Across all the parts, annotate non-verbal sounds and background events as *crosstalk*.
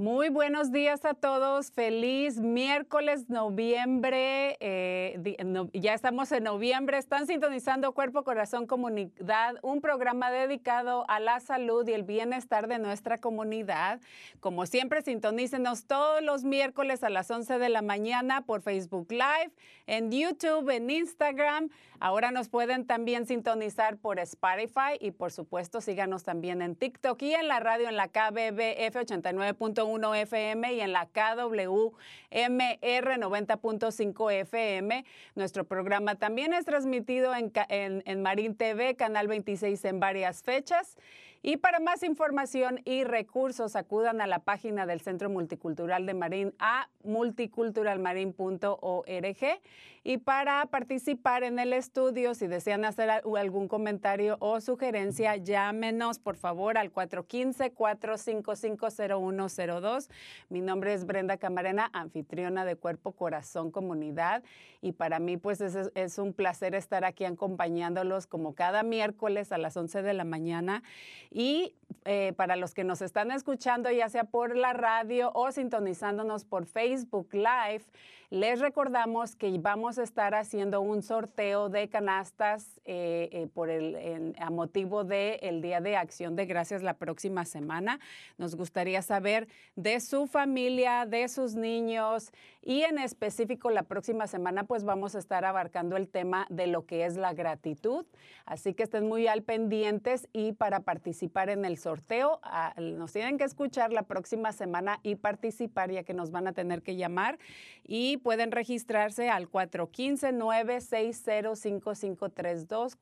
Muy buenos días a todos. Feliz miércoles, noviembre. eh, ya estamos en noviembre. Están sintonizando Cuerpo, Corazón, Comunidad, un programa dedicado a la salud y el bienestar de nuestra comunidad. Como siempre, sintonícenos todos los miércoles a las 11 de la mañana por Facebook Live, en YouTube, en Instagram. Ahora nos pueden también sintonizar por Spotify y por supuesto síganos también en TikTok y en la radio en la KBBF 89.1 FM y en la KWMR 90.5 FM. Nuestro programa también es transmitido en, en, en Marín TV, Canal 26 en varias fechas. Y para más información y recursos, acudan a la página del Centro Multicultural de Marín a multiculturalmarin.org. Y para participar en el estudio, si desean hacer al- algún comentario o sugerencia, llámenos por favor al 415-455-0102. Mi nombre es Brenda Camarena, anfitriona de Cuerpo, Corazón, Comunidad. Y para mí, pues es, es un placer estar aquí acompañándolos como cada miércoles a las 11 de la mañana. Y eh, para los que nos están escuchando, ya sea por la radio o sintonizándonos por Facebook Live, les recordamos que vamos a estar haciendo un sorteo de canastas eh, eh, por el, a motivo del Día de Acción de Gracias la próxima semana. Nos gustaría saber de su familia, de sus niños y en específico la próxima semana pues vamos a estar abarcando el tema de lo que es la gratitud. Así que estén muy al pendientes y para participar en el sorteo ah, nos tienen que escuchar la próxima semana y participar ya que nos van a tener que llamar y pueden registrarse al 415-960-5532,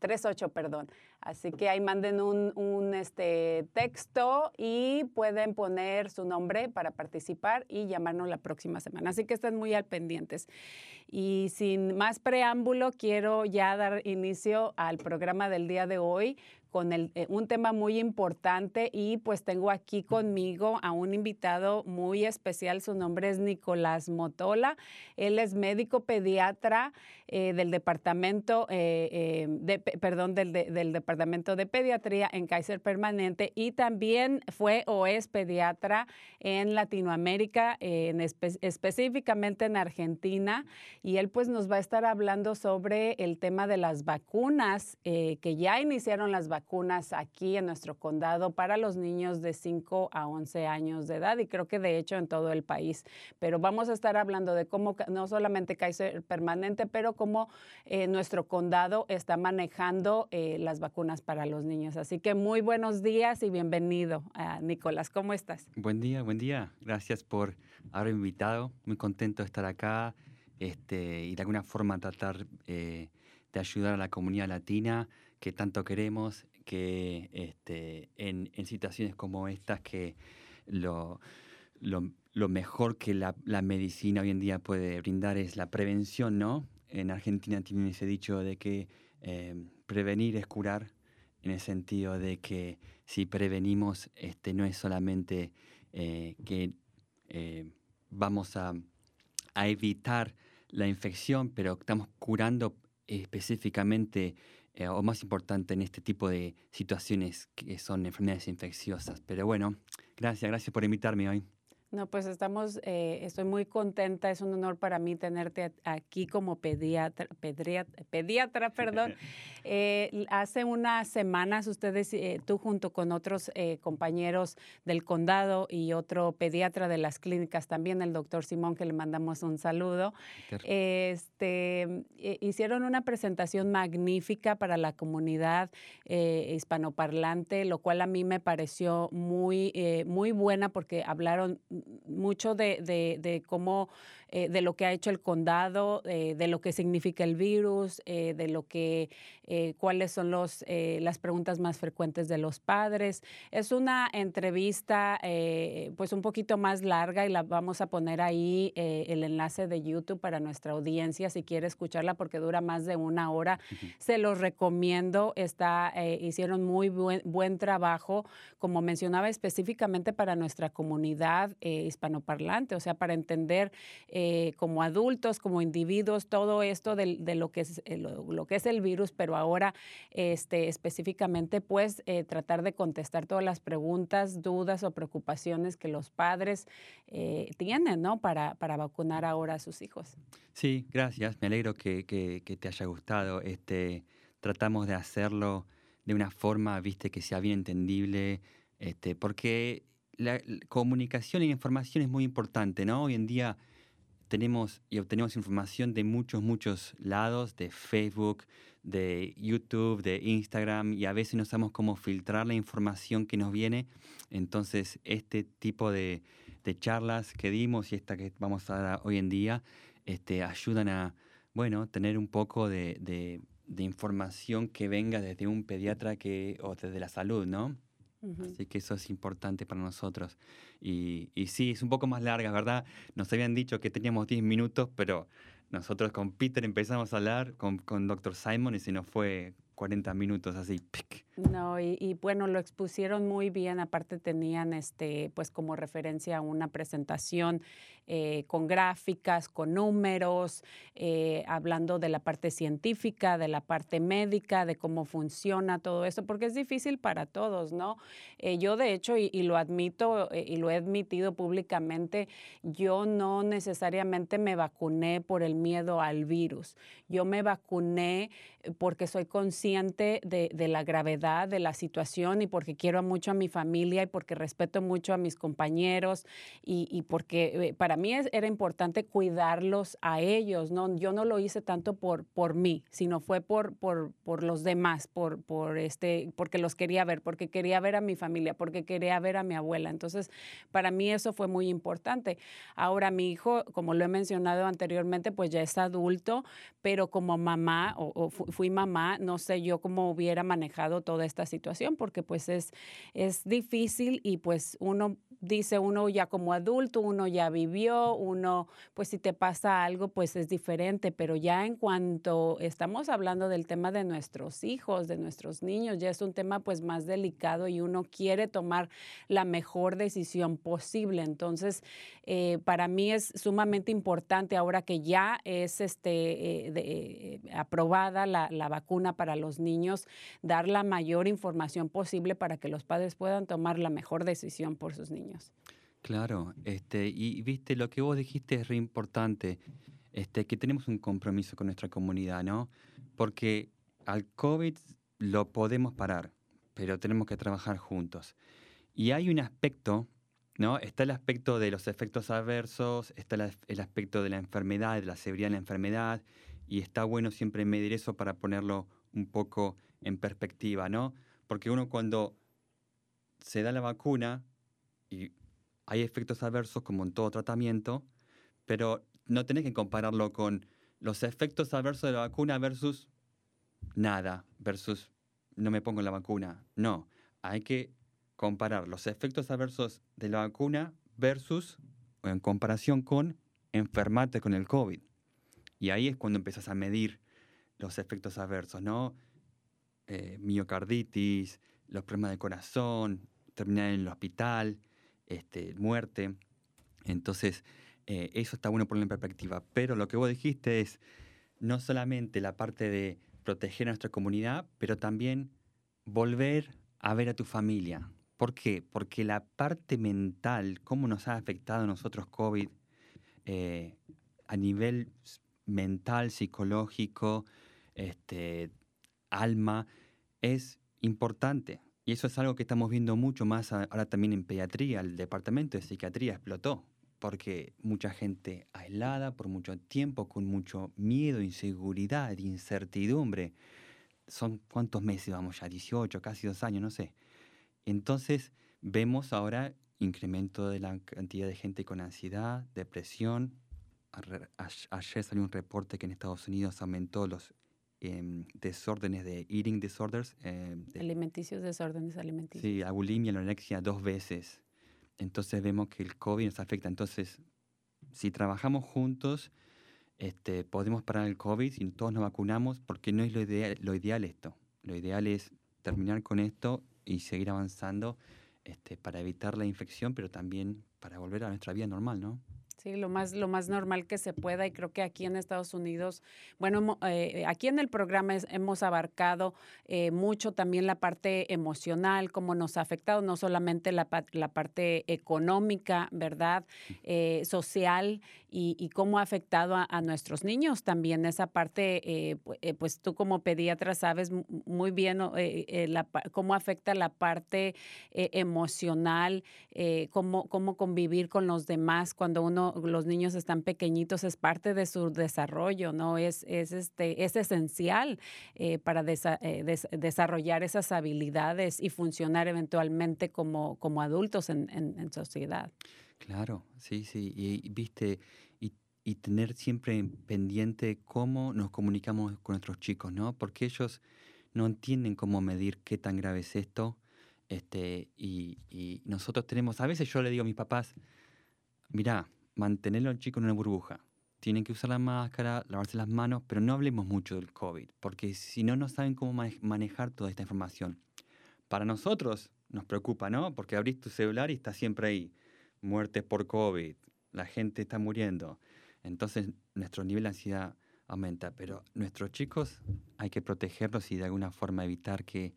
415-960-5538, perdón. Así que ahí manden un, un, este, texto y pueden poner su nombre para participar y llamarnos la próxima semana. Así que estén muy al pendientes. Y sin más preámbulo, quiero ya dar inicio al programa del día de hoy con el, eh, un tema muy importante y pues tengo aquí conmigo a un invitado muy especial. Su nombre es Nicolás Motola. Él es médico pediatra eh, del departamento, eh, eh, de, pe- perdón, del, de- del departamento de pediatría en Kaiser Permanente y también fue o es pediatra en Latinoamérica, en espe- específicamente en Argentina. Y él pues nos va a estar hablando sobre el tema de las vacunas, eh, que ya iniciaron las vacunas aquí en nuestro condado para los niños de 5 a 11 años de edad y creo que de hecho en todo el país. Pero vamos a estar hablando de cómo no solamente Kaiser Permanente, pero cómo eh, nuestro condado está manejando eh, las vacunas para los niños. Así que muy buenos días y bienvenido, ah, Nicolás. ¿Cómo estás? Buen día, buen día. Gracias por haberme invitado. Muy contento de estar acá este, y de alguna forma tratar eh, de ayudar a la comunidad latina que tanto queremos, que este, en, en situaciones como estas que lo, lo, mejor que la, medicina hoy en día puede brindar es la prevención, ¿no? En Argentina tienen ese dicho de que eh, prevenir es curar, en el sentido de que si prevenimos, este, no es solamente eh, que eh, vamos a, a evitar la infección, pero estamos curando específicamente, eh, o más importante, en este tipo de situaciones que son enfermedades infecciosas. Pero bueno, gracias, gracias por invitarme hoy. No, pues estamos, eh, estoy muy contenta, es un honor para mí tenerte aquí como pediatra, pedria- pediatra, perdón. *laughs* Eh, hace unas semanas ustedes, eh, tú junto con otros eh, compañeros del condado y otro pediatra de las clínicas también, el doctor Simón, que le mandamos un saludo, este, eh, hicieron una presentación magnífica para la comunidad eh, hispanoparlante, lo cual a mí me pareció muy, eh, muy buena porque hablaron mucho de, de- de cómo, eh, de lo que ha hecho el condado, eh, de lo que significa el virus, eh, de lo que, cuáles son los, las preguntas más frecuentes de los padres. Es una entrevista pues un poquito más larga y la vamos a poner ahí el enlace de YouTube para nuestra audiencia si quiere escucharla porque dura más de una hora. Se los recomiendo. Está, hicieron muy buen, buen trabajo, como mencionaba, específicamente para nuestra comunidad hispanoparlante, o sea, para entender eh, como adultos, como individuos, todo esto de, lo, que es, eh, lo, que es el virus, pero ahora este, específicamente, pues, eh, tratar de contestar todas las preguntas, dudas o preocupaciones que los padres tienen, ¿no? Para, para vacunar ahora a sus hijos. Sí, gracias. Me alegro que te haya gustado. Este, tratamos de hacerlo de una forma, viste, que sea bien entendible, este, porque la, la comunicación y la información es muy importante, ¿no? Hoy en día tenemos y obtenemos información de muchos, muchos lados, de Facebook, de YouTube, de Instagram, y a veces no sabemos cómo filtrar la información que nos viene. Entonces, este tipo de, charlas que dimos y esta que vamos a dar hoy en día, este, ayudan a, bueno, tener un poco de, de- de información que venga desde un pediatra que, o desde la salud, ¿no? Así que eso es importante para nosotros. Y, y sí, es un poco más larga, ¿verdad? Nos habían dicho que teníamos 10 minutos, pero nosotros con Peter empezamos a hablar, con, con Dr. Simon, y se nos fue 40 minutos así. ¡pic! No, y, bueno, lo expusieron muy bien. Aparte tenían este, pues como referencia una presentación eh, con gráficas, con números, eh, hablando de la parte científica, de la parte médica, de cómo funciona todo esto, porque es difícil para todos, ¿no? Eh, yo de hecho, y, lo admito y lo he admitido públicamente, yo no necesariamente me vacuné por el miedo al virus. Yo me vacuné porque soy consciente de la gravedad de la situación y porque quiero mucho a mi familia y porque respeto mucho a mis compañeros y, y porque eh, para mí es- era importante cuidarlos a ellos. ¿no? Yo no lo hice tanto por, por mí, sino fue por, por, por los demás, por, por este, porque los quería ver, porque quería ver a mi familia, porque quería ver a mi abuela. Entonces, para mí eso fue muy importante. Ahora mi hijo, como lo he mencionado anteriormente, pues ya es adulto, pero como mamá o, o fu- fui mamá, no sé yo cómo hubiera manejado toda esta situación, porque pues es, es difícil y pues uno dice, uno ya como adulto, uno ya vivió, uno pues si te pasa algo, pues es diferente, pero ya en cuanto estamos hablando del tema de nuestros hijos, de nuestros niños, ya es un tema pues más delicado y uno quiere tomar la mejor decisión posible. Entonces, eh, para mí es sumamente importante ahora que ya es este, eh, eh, aprobada la, la vacuna para los niños, dar la mayor información posible para que los padres puedan tomar la mejor decisión por sus niños. Claro, este, y viste, lo que vos dijiste es re importante, este, que tenemos un compromiso con nuestra comunidad, ¿no? Porque al COVID lo podemos parar, pero tenemos que trabajar juntos. Y hay un aspecto, ¿no? Está el aspecto de los efectos adversos, está la- el aspecto de la enfermedad, de la severidad de la enfermedad, y está bueno siempre medir eso para ponerlo un poco en perspectiva, ¿no? Porque uno cuando se da la vacuna y hay efectos adversos como en todo tratamiento, pero no tenés que compararlo con los efectos adversos de la vacuna versus nada, versus no me pongo la vacuna. No, hay que comparar los efectos adversos de la vacuna versus, o en comparación con, enfermarte con el COVID. Y ahí es cuando empiezas a medir los efectos adversos, ¿no? Eh, miocarditis, los problemas de corazón, terminar en el hospital, este, muerte. Entonces, eh, eso está bueno ponerlo en perspectiva. Pero lo que vos dijiste es no solamente la parte de proteger a nuestra comunidad, pero también volver a ver a tu familia. ¿Por qué? Porque la parte mental, cómo nos ha afectado a nosotros COVID eh, a nivel mental, psicológico, este, alma, es importante. Y eso es algo que estamos viendo mucho más ahora también en pediatría. El departamento de psiquiatría explotó porque mucha gente aislada por mucho tiempo, con mucho miedo, inseguridad, incertidumbre. Son cuántos meses vamos ya, 18, casi dos años, no sé. Entonces vemos ahora incremento de la cantidad de gente con ansiedad, depresión. Ayer salió un reporte que en Estados Unidos aumentó los em, desórdenes de eating disorders. Em, alimenticios, desórdenes alimenticios. Sí, la bulimia, la anorexia dos veces. Entonces vemos que el COVID nos afecta. Entonces, si trabajamos juntos, este, podemos parar el COVID y todos nos vacunamos, porque no es lo ideal, lo ideal esto. Lo ideal es terminar con esto y seguir avanzando este, para evitar la infección, pero también para volver a nuestra vida normal, ¿no? Sí, lo más, lo más normal que se pueda y creo que aquí en Estados Unidos, bueno, eh, aquí en el programa hemos abarcado eh, mucho también la parte emocional, cómo nos ha afectado, no solamente la, la parte económica, ¿verdad? Eh, social y, cómo ha afectado a, nuestros niños también esa parte, pues tú como pediatra sabes muy bien cómo afecta la parte emocional, cómo, cómo convivir con los demás cuando uno los niños están pequeñitos, es parte de su desarrollo, ¿no? Es, es, este, es esencial eh, para eh, desarrollar esas habilidades y funcionar eventualmente como, como adultos en, en, sociedad. Claro, sí, sí. Y, viste, y, y, tener siempre pendiente cómo nos comunicamos con nuestros chicos, ¿no? Porque ellos no entienden cómo medir qué tan grave es esto. Este, y, y nosotros tenemos, a veces yo le digo a mis papás, mira, mantenerlo al chico en una burbuja. Tienen que usar la máscara, lavarse las manos, pero no hablemos mucho del COVID, porque si no, no saben cómo manejar toda esta información. Para nosotros nos preocupa, ¿no? Porque abrís tu celular y está siempre ahí. Muertes por COVID, la gente está muriendo. Entonces nuestro nivel de ansiedad aumenta, pero nuestros chicos hay que protegerlos y de alguna forma evitar que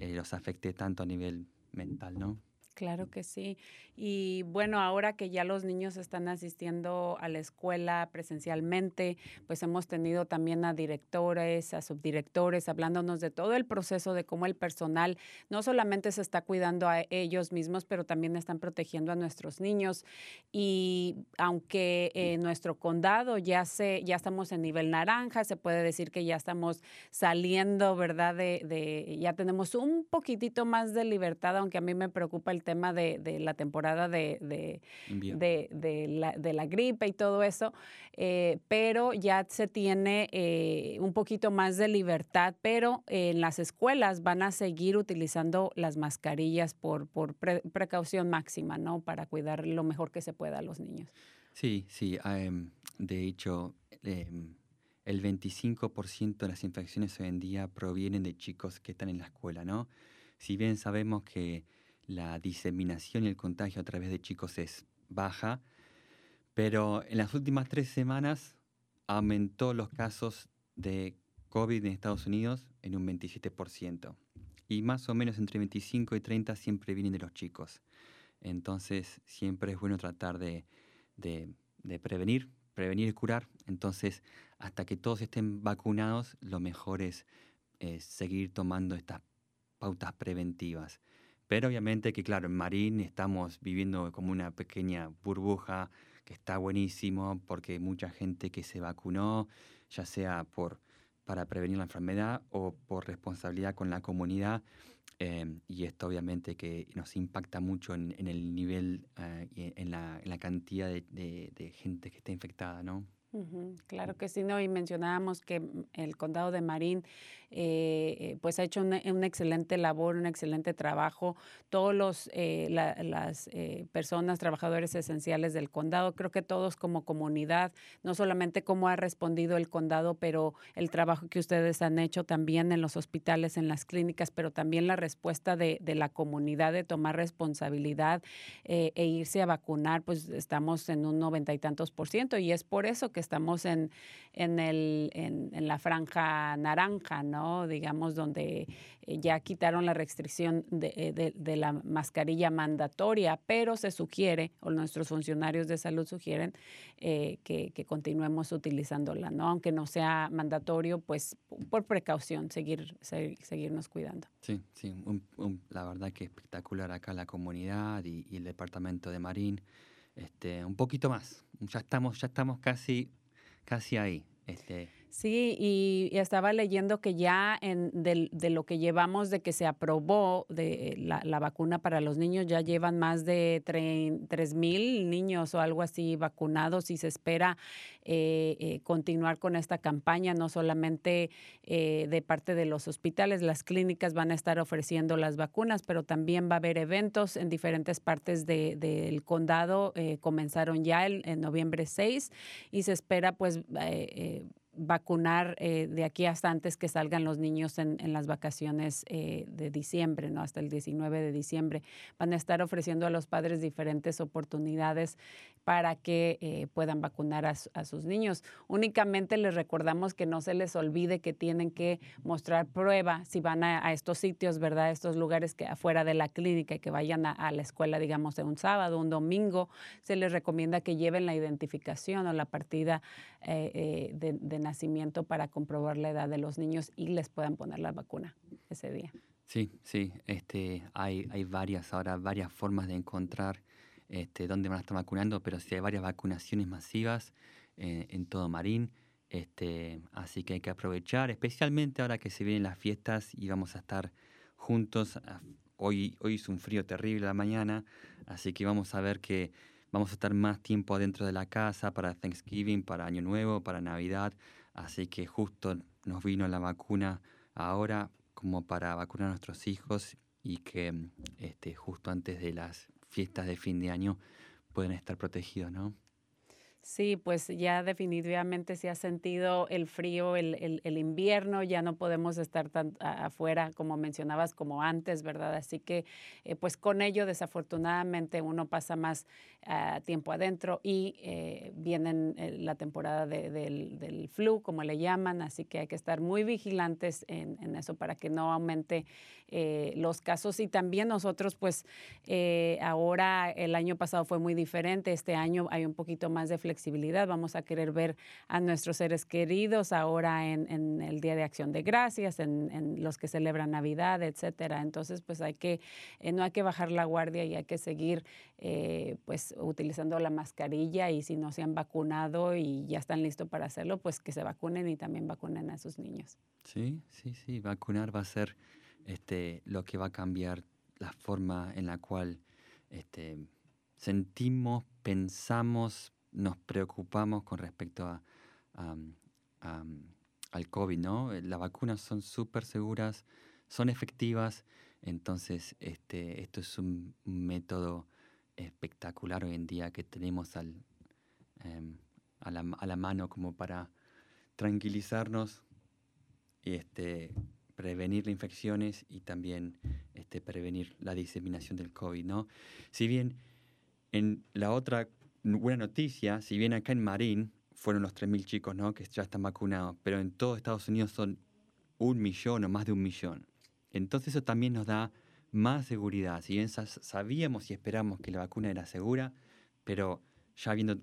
eh, los afecte tanto a nivel mental, ¿no? Claro que sí. Y bueno, ahora que ya los niños están asistiendo a la escuela presencialmente, pues hemos tenido también a directores, a subdirectores, hablándonos de todo el proceso de cómo el personal no solamente se está cuidando a ellos mismos, pero también están protegiendo a nuestros niños. Y aunque en nuestro condado ya, se, ya estamos en nivel naranja, se puede decir que ya estamos saliendo, ¿verdad? De, de ya tenemos un poquitito más de libertad, aunque a mí me preocupa el tema de, la temporada de, de, la, gripe y todo eso, eh, pero ya se tiene eh, un poquito más de libertad, pero en las escuelas van a seguir utilizando las mascarillas por, por precaución máxima, ¿no? Para cuidar lo mejor que se pueda a los niños. Sí, sí. Em, de hecho, em, el 25% de las infecciones hoy en día provienen de chicos que están en la escuela, ¿no? Si bien sabemos que la diseminación y el contagio a través de chicos es baja, pero en las últimas tres semanas aumentó los casos de COVID en Estados Unidos en un 27%. Y más o menos entre 25 y 30 siempre vienen de los chicos. Entonces siempre es bueno tratar de, prevenir, prevenir y curar. Entonces, hasta que todos estén vacunados, lo mejor es seguir tomando estas pautas preventivas. Pero obviamente que, claro, en Marín estamos viviendo como una pequeña burbuja que está buenísimo porque mucha gente que se vacunó, ya sea por, para prevenir la enfermedad o por responsabilidad con la comunidad. Em, y esto obviamente que nos impacta mucho en, el nivel eh, y en la, cantidad de, de, gente que está infectada, ¿no? Claro que sí, no, y mencionábamos que mm, el condado de Marín eh, eh, pues ha hecho una, excelente labor, un excelente trabajo. Todos los eh, la- las personas, trabajadores esenciales del condado, creo que todos como comunidad, no solamente cómo ha respondido el condado, pero el trabajo que ustedes han hecho también en los hospitales, en las clínicas, pero también la respuesta de, de la comunidad de tomar responsabilidad e irse a vacunar, pues estamos en un noventa y tantos por ciento y es por eso que estamos en, en, el, en la franja naranja, ¿no? Digamos, donde eh, ya quitaron la restricción de, eh, de- la mascarilla mandatoria, pero se sugiere, o nuestros funcionarios de salud sugieren, eh, que, que continuemos utilizándola, ¿no? Aunque no sea mandatorio, pues por precaución, seguir, se- seguirnos cuidando. Sí, sí, la verdad que espectacular acá la comunidad y, y el departamento de Marín. Este, un poquito más, ya estamos, ya estamos casi, casi ahí. Este, Sí, y, estaba leyendo que ya en, del- de, lo que llevamos de que se aprobó de la, vacuna para los niños, ya llevan más de tres mil niños o algo así vacunados y se espera eh, eh, continuar con esta campaña, no solamente eh, de parte de los hospitales, las clínicas van a estar ofreciendo las vacunas, pero también va a haber eventos en diferentes partes de- del condado. eh, comenzaron ya el, en noviembre 6 y se espera pues... vacunar eh, de aquí hasta antes que salgan los niños en, las vacaciones eh, de diciembre, ¿no? Hasta el 19 de diciembre. Van a estar ofreciendo a los padres diferentes oportunidades para que eh, puedan vacunar a, su- a sus niños. Únicamente les recordamos que no se les olvide que tienen que mostrar prueba si van a, estos sitios, ¿verdad? Estos lugares que afuera de la clínica y que vayan a, la escuela, digamos, de un sábado, un domingo, se les recomienda que lleven la identificación o la partida de, de nacimiento para comprobar la edad de los niños y les puedan poner la vacuna ese día. Sí, sí, este, hay, hay varias ahora, varias formas de encontrar este, dónde van a estar vacunando, pero sí hay varias vacunaciones masivas eh, en todo Marín, este, así que hay que aprovechar, especialmente ahora que se vienen las fiestas y vamos a estar juntos. Hoy, hoy hizo un frío terrible la mañana, así que vamos a ver que vamos a estar más tiempo adentro de la casa para Thanksgiving, para Año Nuevo, para Navidad, así que justo nos vino la vacuna ahora como para vacunar a nuestros hijos y que este, justo antes de las fiestas de fin de año pueden estar protegidos, ¿no? Sí, pues ya definitivamente se ha sentido el frío, el, el- invierno, ya no podemos estar tan afuera como mencionabas como antes, ¿verdad? Así que eh, pues con ello desafortunadamente uno pasa más ah, tiempo adentro y eh, viene eh, la temporada de- del, del flu, como le llaman, así que hay que estar muy vigilantes en, en eso para que no aumente eh, los casos y también nosotros pues ahora el año pasado fue muy diferente, este año hay un poquito más de flexibilidad, vamos a querer ver a nuestros seres queridos ahora en, el Día de Acción de Gracias, en, en los que celebran Navidad, etcétera. Entonces pues hay que, eh, no hay que bajar la guardia y hay que seguir eh, pues utilizando la mascarilla y si no se han vacunado y ya están listos para hacerlo, pues que se vacunen y también vacunen a sus niños. Sí, sí, sí, vacunar va a ser este, lo que va a cambiar la forma en la cual este, sentimos, pensamos, nos preocupamos con respecto a, al COVID, ¿no? Las vacunas son súper seguras, son efectivas, entonces este, esto es un método espectacular hoy en día que tenemos al, em, a, la, a la mano como para tranquilizarnos y este, prevenir infecciones y también este, prevenir la diseminación del COVID, ¿no? Si bien en la otra buena noticia, si bien acá en Marín fueron los 3.000 chicos, ¿no? Que ya están vacunados, pero en todo Estados Unidos son un millón o más de un millón. Entonces eso también nos da más seguridad. Si bien sa- sabíamos y esperamos que la vacuna era segura, pero ya viendo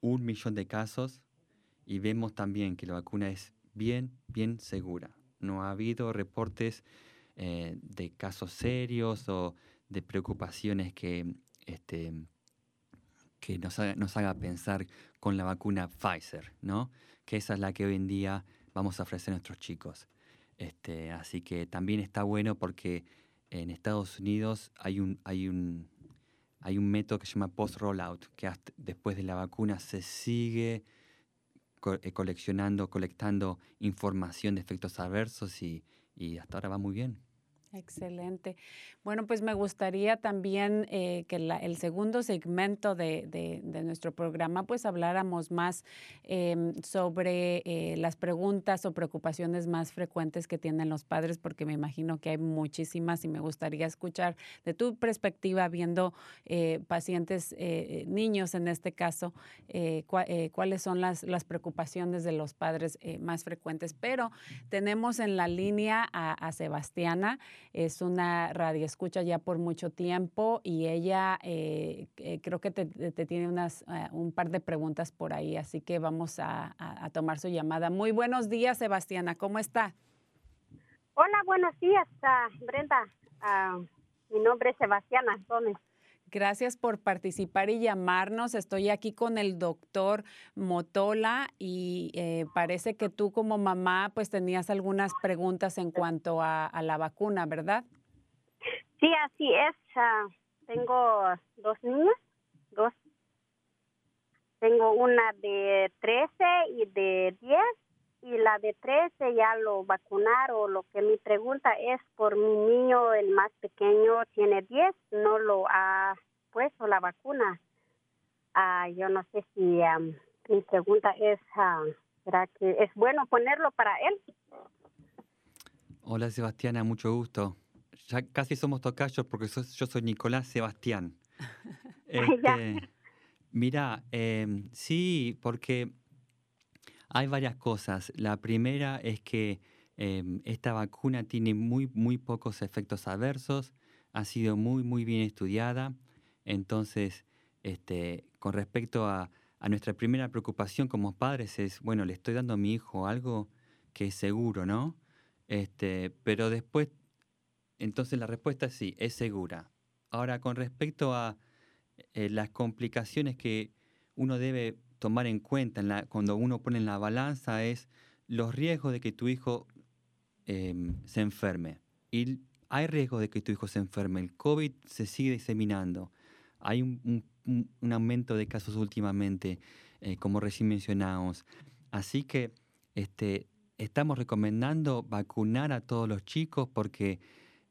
un millón de casos y vemos también que la vacuna es bien, bien segura. No ha habido reportes eh, de casos serios o de preocupaciones que, este, que nos, haga, nos haga pensar con la vacuna Pfizer, ¿no? Que esa es la que hoy en día vamos a ofrecer a nuestros chicos. Este, así que también está bueno porque en Estados Unidos hay un, hay un, hay un método que se llama post-rollout, que después de la vacuna se sigue co- eh, coleccionando, colectando información de efectos adversos y, y hasta ahora va muy bien. Excelente. Bueno, pues me gustaría también eh, que la- el segundo segmento de, de- nuestro programa, pues habláramos más em, sobre eh, las preguntas o preocupaciones más frecuentes que tienen los padres, porque me imagino que hay muchísimas y me gustaría escuchar de tu perspectiva, viendo eh, pacientes, eh, niños en este caso, cuáles son las, las preocupaciones de los padres más frecuentes. Pero tenemos en la línea a, a Sebastiana es una radioescucha ya por mucho tiempo y ella eh, eh, creo que te, te- tiene unas, eh, un par de preguntas por ahí, así que vamos a, a- tomar su llamada. Muy buenos días, Sebastiana, ¿cómo está? Hola, buenos días, ah, Brenda. Ah, mi nombre es Sebastiana Gómez. Gracias por participar y llamarnos. Estoy aquí con el doctor Motola y eh, parece que tú como mamá pues tenías algunas preguntas en cuanto a, a la vacuna, ¿verdad? Sí, así es. ah, tengo dos niñas, dos. Tengo una de 13 y de 10 y la de 13 ya lo vacunaron. Lo que mi pregunta es por mi niño, el más pequeño, tiene 10, no lo ha puesto la vacuna. Ah, yo no sé si am, mi pregunta es, ah, ¿será que es bueno ponerlo para él? Hola Sebastiana, mucho gusto. Ya casi somos tocayos porque sos- yo soy Nicolás Sebastián. *laughs* Este, mira, em, sí, porque hay varias cosas. La primera es que em, esta vacuna tiene muy, muy pocos efectos adversos, ha sido muy, muy bien estudiada. Entonces, este, con respecto a, nuestra primera preocupación como padres es, bueno, le estoy dando a mi hijo algo que es seguro, ¿no? Este, pero después, entonces la respuesta es sí, es segura. Ahora, con respecto a eh, las complicaciones que uno debe tomar en cuenta cuando uno pone en la balanza es los riesgos de que tu hijo em, se enferme. Y hay riesgo de que tu hijo se enferme. El COVID se sigue diseminando. Hay un aumento de casos últimamente, eh, como recién mencionamos. Así que este, estamos recomendando vacunar a todos los chicos porque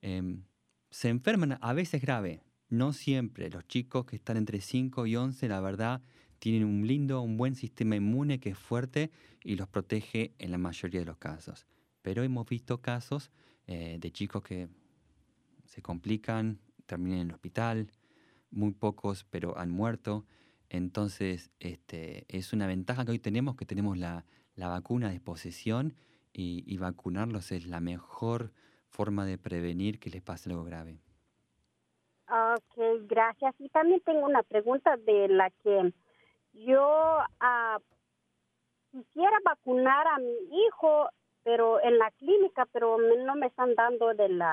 em, se enferman a veces grave, no siempre. Los chicos que están entre 5 y 11, la verdad, tienen un lindo, un buen sistema inmune que es fuerte y los protege en la mayoría de los casos. Pero hemos visto casos eh, de chicos que se complican, terminan en el hospital, muy pocos, pero han muerto. Entonces, este, es una ventaja que hoy tenemos, que tenemos la, la vacuna a disposición y, y vacunarlos es la mejor forma de prevenir que les pase algo grave. Ok, gracias. Y también tengo una pregunta de la que yo ah, quisiera vacunar a mi hijo, pero en la clínica, pero me- no me están dando de la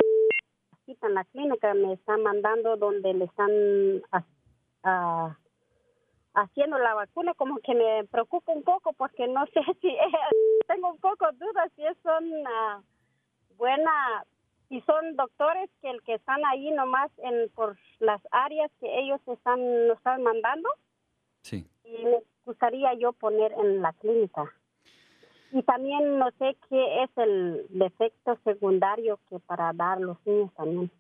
cita en la clínica, me están mandando donde le están ah, haciendo la vacuna, como que me preocupa un poco porque no *laughs* sé si tengo un poco dudas si son ah, buena y son doctores que el que están ahí nomás en por las áreas que ellos están nos están mandando Sí. Y me gustaría yo poner en la clínica y también no sé qué es el efecto secundario que para dar los niños también.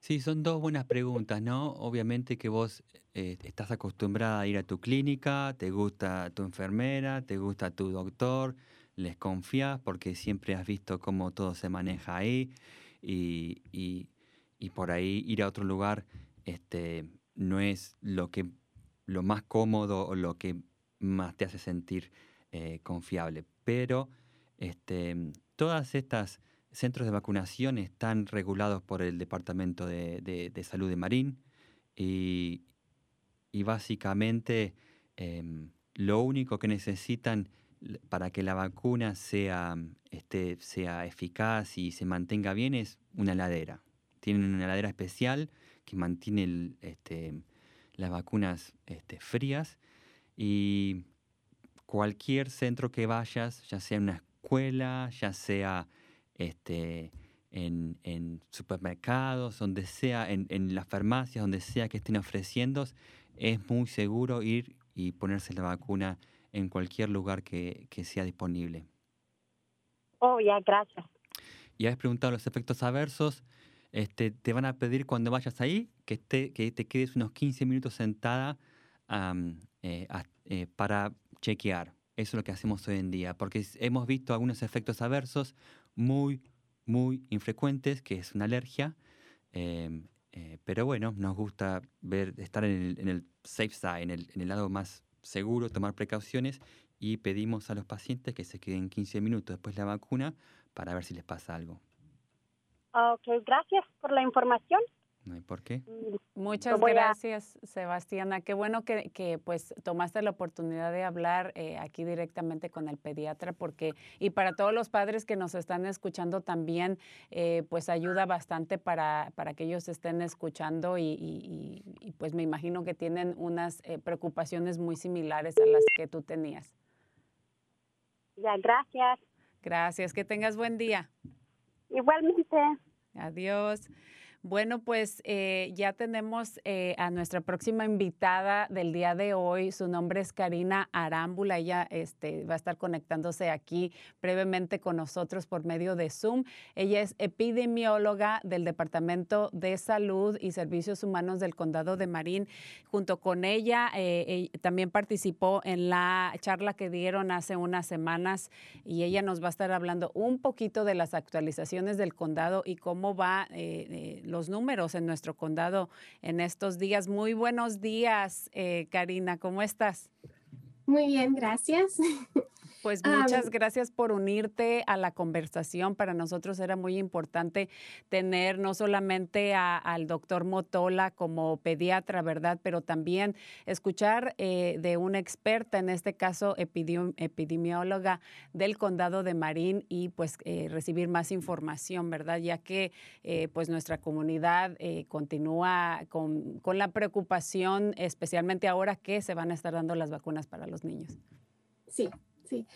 Sí, son dos buenas preguntas, ¿no? Obviamente que vos eh, estás acostumbrada a ir a tu clínica, te gusta tu enfermera, te gusta tu doctor, les confías porque siempre has visto cómo todo se maneja ahí y, y- y por ahí ir a otro lugar este, no es lo, que, lo más cómodo o lo que más te hace sentir eh, confiable. Pero este, todas estas centros de vacunación están regulados por el Departamento de, Salud de Marín y, básicamente em, lo único que necesitan para que la vacuna sea, este, sea eficaz y se mantenga bien es una heladera. Tienen una heladera especial que mantiene el, este, las vacunas este, frías y cualquier centro que vayas, ya sea en una escuela, ya sea este, en, en supermercados, donde sea, en, en las farmacias, donde sea que estén ofreciendo, es muy seguro ir y ponerse la vacuna en cualquier lugar que, que sea disponible. Oh, ya, gracias. Y habéis preguntado los efectos adversos. Este, te van a pedir cuando vayas ahí que, esté, que te quedes unos 15 minutos sentada am, eh, a- eh, para chequear. Eso es lo que hacemos hoy en día, porque hemos visto algunos efectos adversos muy, muy infrecuentes, que es una alergia. em, eh, pero bueno, nos gusta ver, estar en el, en el safe side, en el, en el lado más seguro, tomar precauciones y pedimos a los pacientes que se queden 15 minutos después de la vacuna para ver si les pasa algo. Ok, gracias por la información. No hay por qué. Y Muchas voy a- gracias, Sebastiana. Qué bueno que, que, pues tomaste la oportunidad de hablar eh, aquí directamente con el pediatra, porque y para todos los padres que nos están escuchando también, eh, pues ayuda bastante para, para que ellos estén escuchando y, y- y- y, pues me imagino que tienen unas eh, preocupaciones muy similares a las que tú tenías. Ya, gracias. Gracias, que tengas buen día. Igualmente. Adiós. Bueno, pues eh, ya tenemos eh, a nuestra próxima invitada del día de hoy. Su nombre es Karina Arámbula. Ella este, va a estar conectándose aquí brevemente con nosotros por medio de Zoom. Ella es epidemióloga del Departamento de Salud y Servicios Humanos del Condado de Marín. Junto con ella, eh, también participó en la charla que dieron hace unas semanas y ella nos va a estar hablando un poquito de las actualizaciones del condado y cómo va eh, los números en nuestro condado en estos días. Muy buenos días, eh, Karina, ¿cómo estás? Muy bien, gracias. *laughs* Pues Ah, muchas gracias por unirte a la conversación. Para nosotros era muy importante tener no solamente a- al doctor Motola como pediatra, ¿verdad? Pero también escuchar eh, de una experta, en este caso epidemi- epidemióloga del condado de Marín y pues eh, recibir más información, ¿verdad? Ya que eh, pues nuestra comunidad continúa con, con la preocupación, especialmente ahora que se van a estar dando las vacunas para los niños. Sí, sí.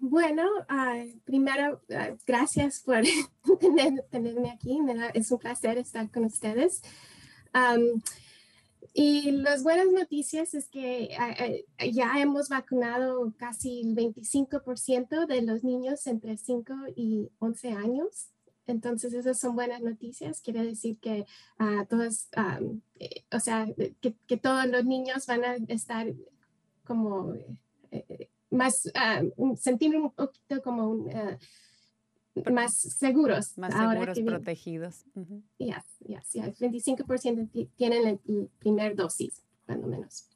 Bueno, primero, gracias por *laughs* tener- tenerme aquí. Es un placer estar con ustedes. Y las buenas noticias es que ya hemos vacunado casi el 25% de los niños entre 5 y 11 años. Entonces, esas son buenas noticias. Quiere decir que ah, todos, eh, o sea, que, todos los niños van a estar como eh, más, ah, un- sentir un poquito como un, ah, más seguros. Más ahora seguros, que protegidos. Ujú. Yes, yes, yes. 25% ti- tienen el primer dosis, cuando menos.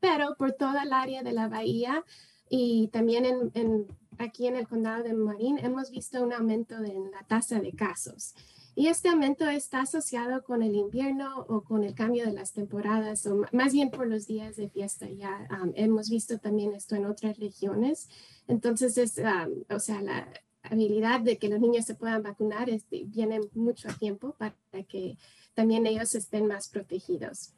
Pero por toda el área de la bahía y también en, en- aquí en el condado de Marín hemos visto un aumento en la tasa de casos. Y este aumento está asociado con el invierno o con el cambio de las temporadas, o más bien por los días de fiesta. Ya um, hemos visto también esto en otras regiones. Entonces, es, um, o sea, la habilidad de que los niños se puedan vacunar este, viene mucho a tiempo para que también ellos estén más protegidos.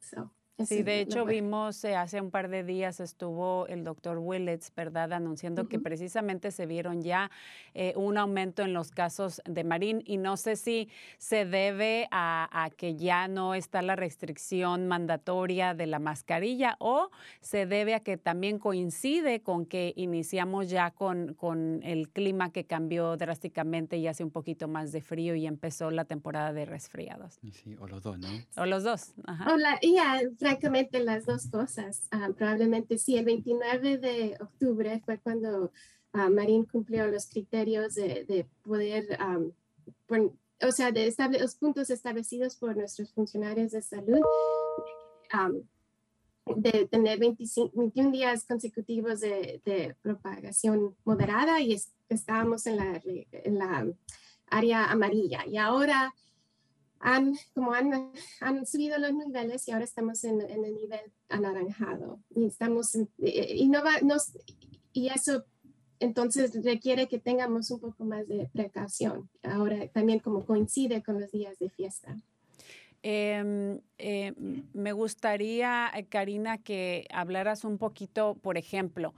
So, Sí, de hecho vimos eh, hace un par de días estuvo el doctor Willets, ¿verdad? Anunciando que precisamente se vieron ya eh, un aumento en los casos de Marín y no sé si se debe a, a que ya no está la restricción mandatoria de la mascarilla o se debe a que también coincide con que iniciamos ya con, con el clima que cambió drásticamente y hace un poquito más de frío y empezó la temporada de resfriados. Sí, o los dos, ¿no? O los dos. Ajá. Hola, y ah, francamente las dos cosas. Ah, probablemente sí, el 29 de octubre fue cuando ah, Marín cumplió los criterios de, de poder, am, pon- o sea, de estable- los puntos establecidos por nuestros funcionarios de salud, am, de tener 25, 21 días consecutivos de, de propagación moderada y es- estábamos en la, en la área amarilla. Y ahora han, como han han subido los niveles y ahora estamos en, en el nivel anaranjado. Y, estamos eh, y, no va, nos- y eso entonces requiere que tengamos un poco más de precaución. Ahora también como coincide con los días de fiesta. Eh, m- me gustaría, eh, Karina, que hablaras un poquito, por ejemplo,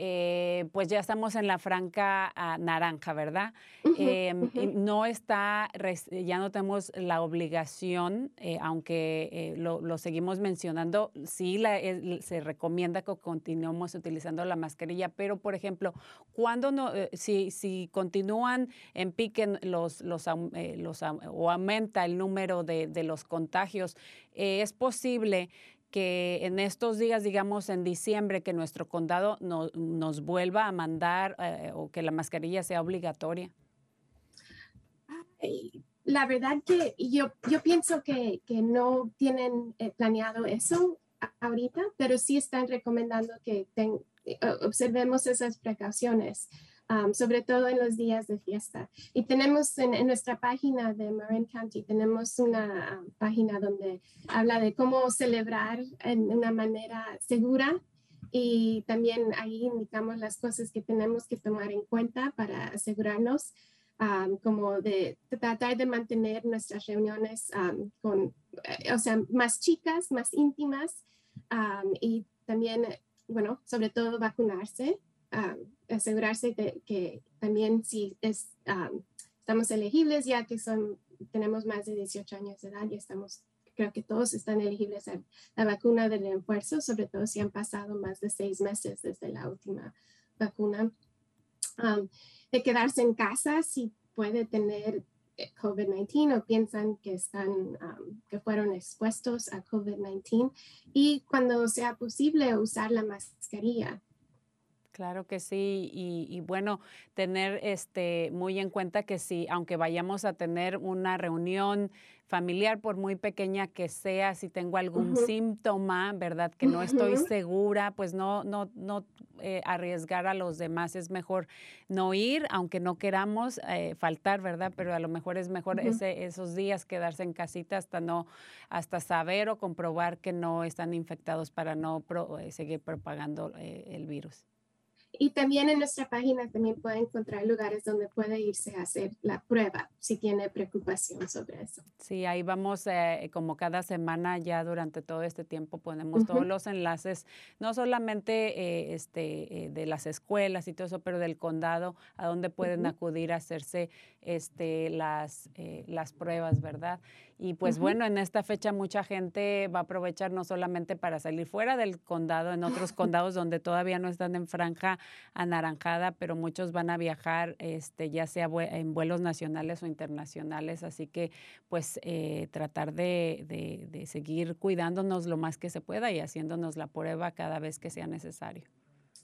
eh, pues ya estamos en la franca ah, naranja, ¿verdad? Em, no está, res- ya no tenemos la obligación, eh, aunque eh, lo, lo seguimos mencionando, sí la- se recomienda que continuemos utilizando la mascarilla, pero por ejemplo, cuando no, eh, si, si continúan en pique los, los, eh, o aumenta el número de, de los contagios, eh, es posible que en estos días, digamos en diciembre, que nuestro condado no- nos vuelva a mandar eh, o que la mascarilla sea obligatoria. La verdad que yo, yo pienso que, que no tienen eh, planeado eso ahorita, pero sí están recomendando que eh, observemos esas precauciones, um, sobre todo en los días de fiesta. Y tenemos en, nuestra página de Marin County, tenemos una um, página donde habla de cómo celebrar en una manera segura y también ahí indicamos las cosas que tenemos que tomar en cuenta para asegurarnos um, como de tratar de mantener nuestras reuniones con, eh, o sea, más chicas, más íntimas y también, bueno, sobre todo vacunarse, asegurarse de que también si es, um, estamos elegibles ya que son, tenemos más de 18 años de edad y estamos, creo que todos están elegibles a la vacuna de refuerzo, sobre todo si han pasado más de seis meses desde la última vacuna. Um, de quedarse en casa si puede tener eh, COVID-19 o piensan que están, um, que fueron expuestos a COVID-19 y cuando sea posible usar la mascarilla. Claro que sí, y, y bueno, tener este muy en cuenta que si, aunque vayamos a tener una reunión familiar, por muy pequeña que sea, si tengo algún síntoma, ¿verdad? Que no estoy segura, pues no, no, no eh, arriesgar a los demás. Es mejor no ir, aunque no queramos eh, faltar, ¿verdad? Pero a lo mejor es mejor ese, esos días quedarse en casita hasta no, hasta saber o comprobar que no están infectados para no pro- eh, seguir propagando eh, el virus. Y también en nuestra página también puede encontrar lugares donde puede irse a hacer la prueba si tiene preocupación sobre eso. Sí, ahí vamos eh, como cada semana ya durante todo este tiempo ponemos todos los enlaces, no solamente eh, este, eh, de las escuelas y todo eso, pero del condado, a donde pueden acudir a hacerse este, las, las pruebas, ¿verdad? Y pues bueno, en esta fecha mucha gente va a aprovechar no solamente para salir fuera del condado, en otros *laughs* condados donde todavía no están en franja anaranjada, pero muchos van a viajar, este, ya sea en vuelos nacionales o internacionales, así que pues eh, tratar de, de- de seguir cuidándonos lo más que se pueda y haciéndonos la prueba cada vez que sea necesario.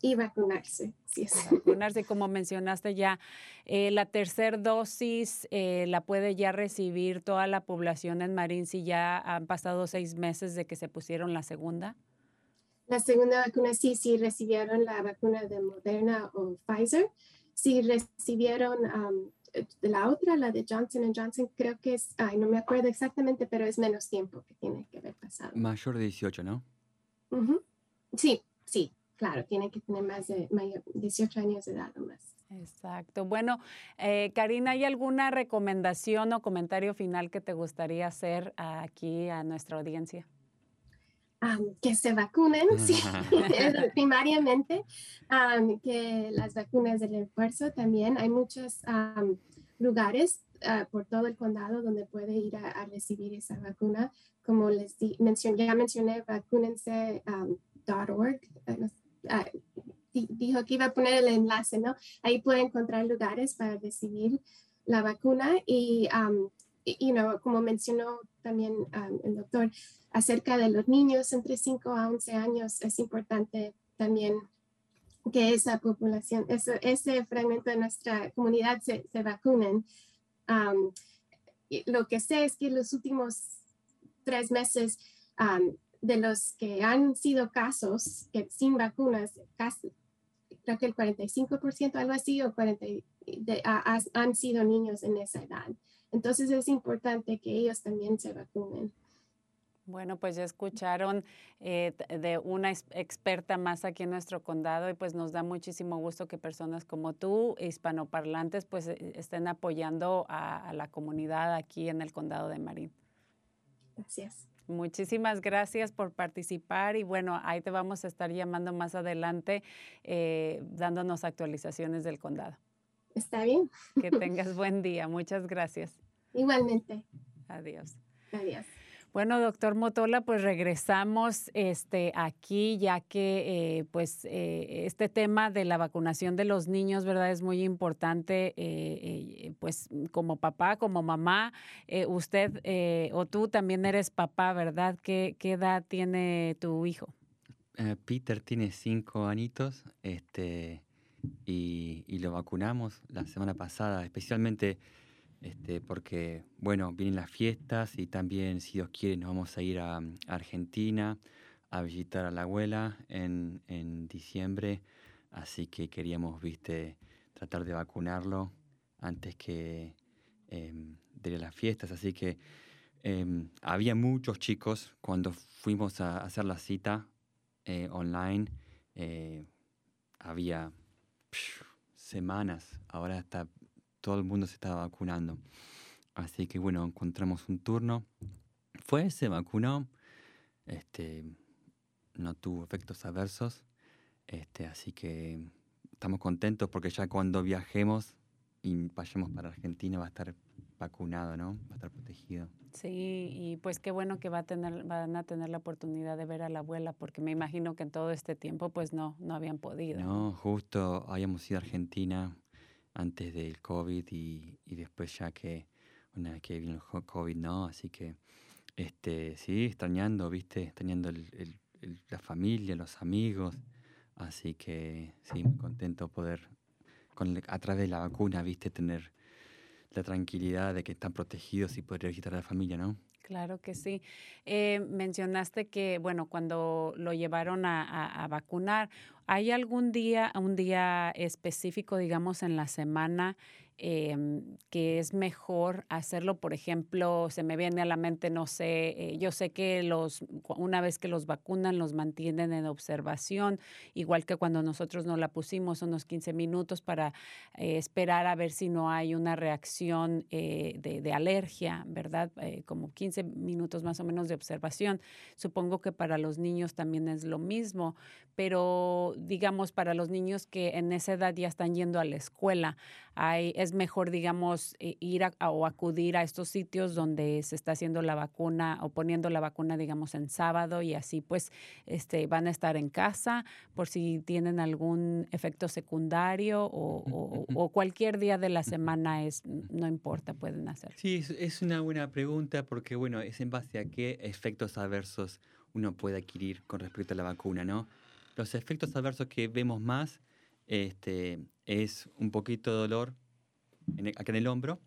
Y vacunarse, sí es. Vacunarse, como mencionaste ya, eh, la tercera dosis eh, la puede ya recibir toda la población en Marín si ya han pasado seis meses de que se pusieron la segunda. La segunda vacuna, sí, sí recibieron la vacuna de Moderna o Pfizer. Si recibieron um, la otra, la de Johnson Johnson, creo que es, ay, no me acuerdo exactamente, pero es menos tiempo que tiene que haber pasado. Mayor de 18, ¿no? Ujú. Sí, sí, claro, tiene que tener más de mayor, 18 años de edad o más. Exacto. Bueno, eh, Karina, ¿hay alguna recomendación o comentario final que te gustaría hacer aquí a nuestra audiencia? Que se vacunen, *laughs* sí, *laughs* primariamente, am, que las vacunas de refuerzo también. Hay muchos lugares ah, por todo el condado donde puede ir a, a recibir esa vacuna. Como les di, mencion- ya mencioné, vacúnense.org. ah, di- dijo que iba a poner el enlace, ¿no? Ahí puede encontrar lugares para recibir la vacuna y, am, y- you know, como mencionó también am, el doctor, acerca de los niños entre 5 a 11 años, es importante también que esa población, ese, ese fragmento de nuestra comunidad se, se vacunen. Y lo que sé es que los últimos tres meses am, de los que han sido casos que sin vacunas, casi, creo que el 45%, algo así, o 40, de- a- a- han sido niños en esa edad. Entonces es importante que ellos también se vacunen. Bueno, pues ya escucharon eh, de una ex- experta más aquí en nuestro condado y pues nos da muchísimo gusto que personas como tú, hispanoparlantes, pues eh, estén apoyando a, a la comunidad aquí en el condado de Marín. Gracias. Muchísimas gracias por participar y bueno, ahí te vamos a estar llamando más adelante eh, dándonos actualizaciones del condado. Está bien. Que *laughs* tengas buen día. Muchas gracias. Igualmente. Adiós. Adiós. Bueno, doctor Motola, pues regresamos este, aquí, ya que eh, pues eh, este tema de la vacunación de los niños, ¿verdad? Es muy importante, eh, pues como papá, como mamá, usted o tú también eres papá, ¿verdad? ¿Qué, edad tiene tu hijo? Peter tiene cinco añitos, este, y, y lo vacunamos la semana pasada, especialmente este, porque, bueno, vienen las fiestas y también, si Dios quiere, nos vamos a ir a, mm, Argentina a visitar a la abuela en, en diciembre, así que queríamos, viste, tratar de vacunarlo antes que em, de las fiestas, así que em, había muchos chicos cuando fuimos a hacer la cita eh, online, eh, había semanas, ahora está todo el mundo se estaba vacunando. Así que bueno, encontramos un turno. Fue, se vacunó. Este, no tuvo efectos adversos. Este, así que estamos contentos porque ya cuando viajemos y vayamos para Argentina va a estar vacunado, ¿no? Va a estar protegido. Sí, y pues qué bueno que va a tener, van a tener la oportunidad de ver a la abuela, porque me imagino que en todo este tiempo pues no, no habían podido. No, justo habíamos ido a Argentina antes del COVID y, y después ya que una vez que vino el COVID, ¿no? Así que este, sí, extrañando, ¿viste? Extrañando el, la familia, los amigos. Así que sí, muy contento poder, con, a través de la vacuna, ¿viste? Tener la tranquilidad de que están protegidos y poder visitar a la familia, ¿no? Claro que sí. Eh, mencionaste que, bueno, cuando lo llevaron a, vacunar, ¿hay algún día, un día específico, digamos, en la semana Em, que es mejor hacerlo, por ejemplo, se me viene a la mente, no sé, eh, yo sé que los, una vez que los vacunan, los mantienen en observación, igual que cuando nosotros nos la pusimos unos 15 minutos para eh, esperar a ver si no hay una reacción eh, de, alergia, ¿verdad? como 15 minutos más o menos de observación. Supongo que para los niños también es lo mismo, pero digamos, para los niños que en esa edad ya están yendo a la escuela, hay, es mejor, digamos, eh, ir o acudir a estos sitios donde se está haciendo la vacuna o poniendo la vacuna, digamos, en sábado y así pues este, van a estar en casa por si tienen algún efecto secundario o, cualquier día de la semana es, no importa, pueden hacer. Sí, es, es una buena pregunta porque, bueno, es en base a qué efectos adversos uno puede adquirir con respecto a la vacuna, ¿no? Los efectos adversos que vemos más este, es un poquito de dolor acá en el hombro,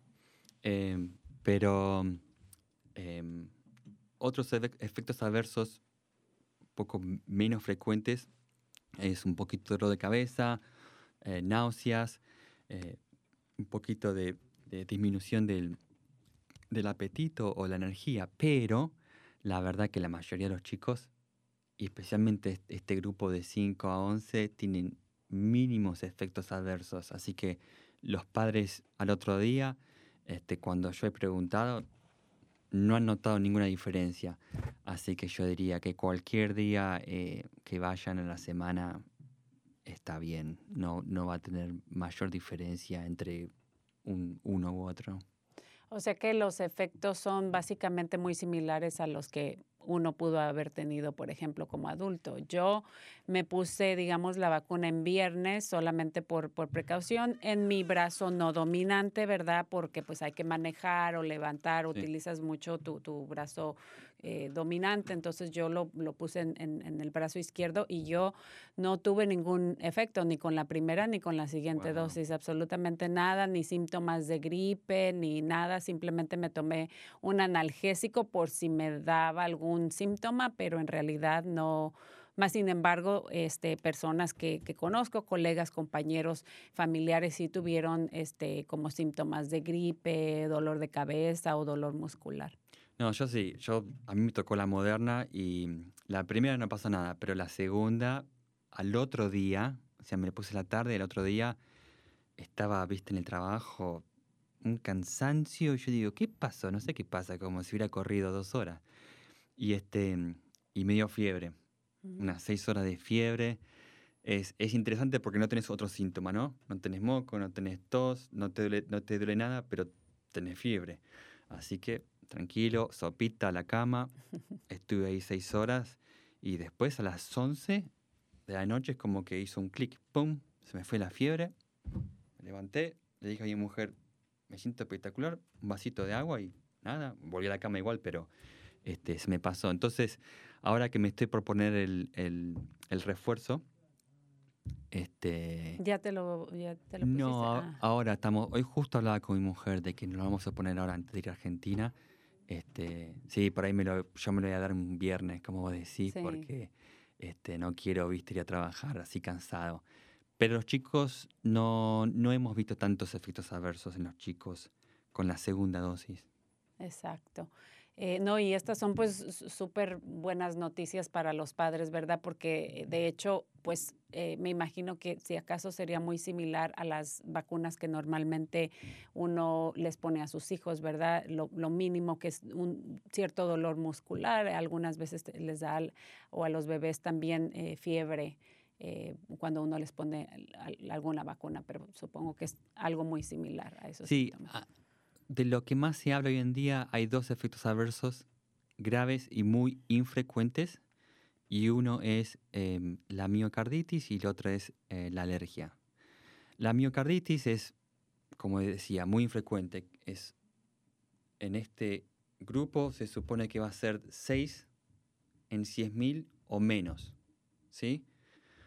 em, pero em, otros efectos adversos poco menos frecuentes es un poquito de dolor de cabeza, eh, náuseas, eh, un poquito de, disminución del, del, apetito o la energía, pero la verdad que la mayoría de los chicos, y especialmente este grupo de 5 a 11, tienen mínimos efectos adversos, así que los padres al otro día, este, cuando yo he preguntado, no han notado ninguna diferencia. Así que yo diría que cualquier día eh, que vayan en la semana está bien. No, no va a tener mayor diferencia entre un, uno u otro. O sea que los efectos son básicamente muy similares a los que uno pudo haber tenido, por ejemplo, como adulto. Yo me puse, digamos, la vacuna en viernes solamente por, por precaución en mi brazo no dominante, ¿verdad? Porque pues hay que manejar o levantar, utilizas mucho tu, tu brazo eh, dominante, entonces yo lo, lo puse en, en, el brazo izquierdo y yo no tuve ningún efecto ni con la primera ni con la siguiente dosis, absolutamente nada, ni síntomas de gripe, ni nada, simplemente me tomé un analgésico por si me daba algún síntoma, pero en realidad no, más sin embargo, este, personas que, que, conozco, colegas, compañeros, familiares, sí tuvieron este, como síntomas de gripe, dolor de cabeza o dolor muscular. No, yo sí, yo a mí me tocó la moderna y la primera no pasó nada, pero la segunda, al otro día, o sea, me puse la tarde, el otro día estaba, viste, en el trabajo, un cansancio, y yo digo, ¿qué pasó? No sé qué pasa, como si hubiera corrido dos horas. y, este, y me dio fiebre, Mm. unas seis horas de fiebre. Es, es interesante porque no tenés otro síntoma, ¿no? No tenés moco, no tenés tos, no te duele, no te duele nada, pero tenés fiebre. Así que tranquilo, sopita a la cama. *laughs* Estuve ahí seis horas y después a las 11 de la noche es como que hizo un clic, ¡pum! Se me fue la fiebre. Me levanté, le dije a mi mujer, me siento espectacular, un vasito de agua y nada, volví a la cama igual, pero este, se me pasó. Entonces, ahora que me estoy por poner el, el- el refuerzo, este, Ya te lo, ya te lo pusiste. no, Ah. ahora estamos. Hoy justo hablaba con mi mujer de que nos lo vamos a poner ahora antes de ir a Argentina. Este, sí, por ahí me lo, yo me lo voy a dar un viernes, como vos decís, Sí. porque este, no quiero viste, ir a trabajar así cansado. Pero los chicos no, no hemos visto tantos efectos adversos en los chicos con la segunda dosis. Exacto. Eh, no, y estas son pues súper buenas noticias para los padres, ¿verdad? Porque de hecho, pues eh, me imagino que si acaso sería muy similar a las vacunas que normalmente uno les pone a sus hijos, ¿verdad? Lo, lo mínimo que es un cierto dolor muscular, algunas veces les da, al- o a los bebés también eh, fiebre. eh, cuando uno les pone al- al- alguna vacuna, pero supongo que es algo muy similar a esos Sí, síntomas. De lo que más se habla hoy en día hay dos efectos adversos graves y muy infrecuentes y uno es em, la miocarditis y el otro es eh, la alergia. La miocarditis es, como decía, muy infrecuente. Es, en este grupo se supone que va a ser 6 en 100.000 o menos, ¿sí?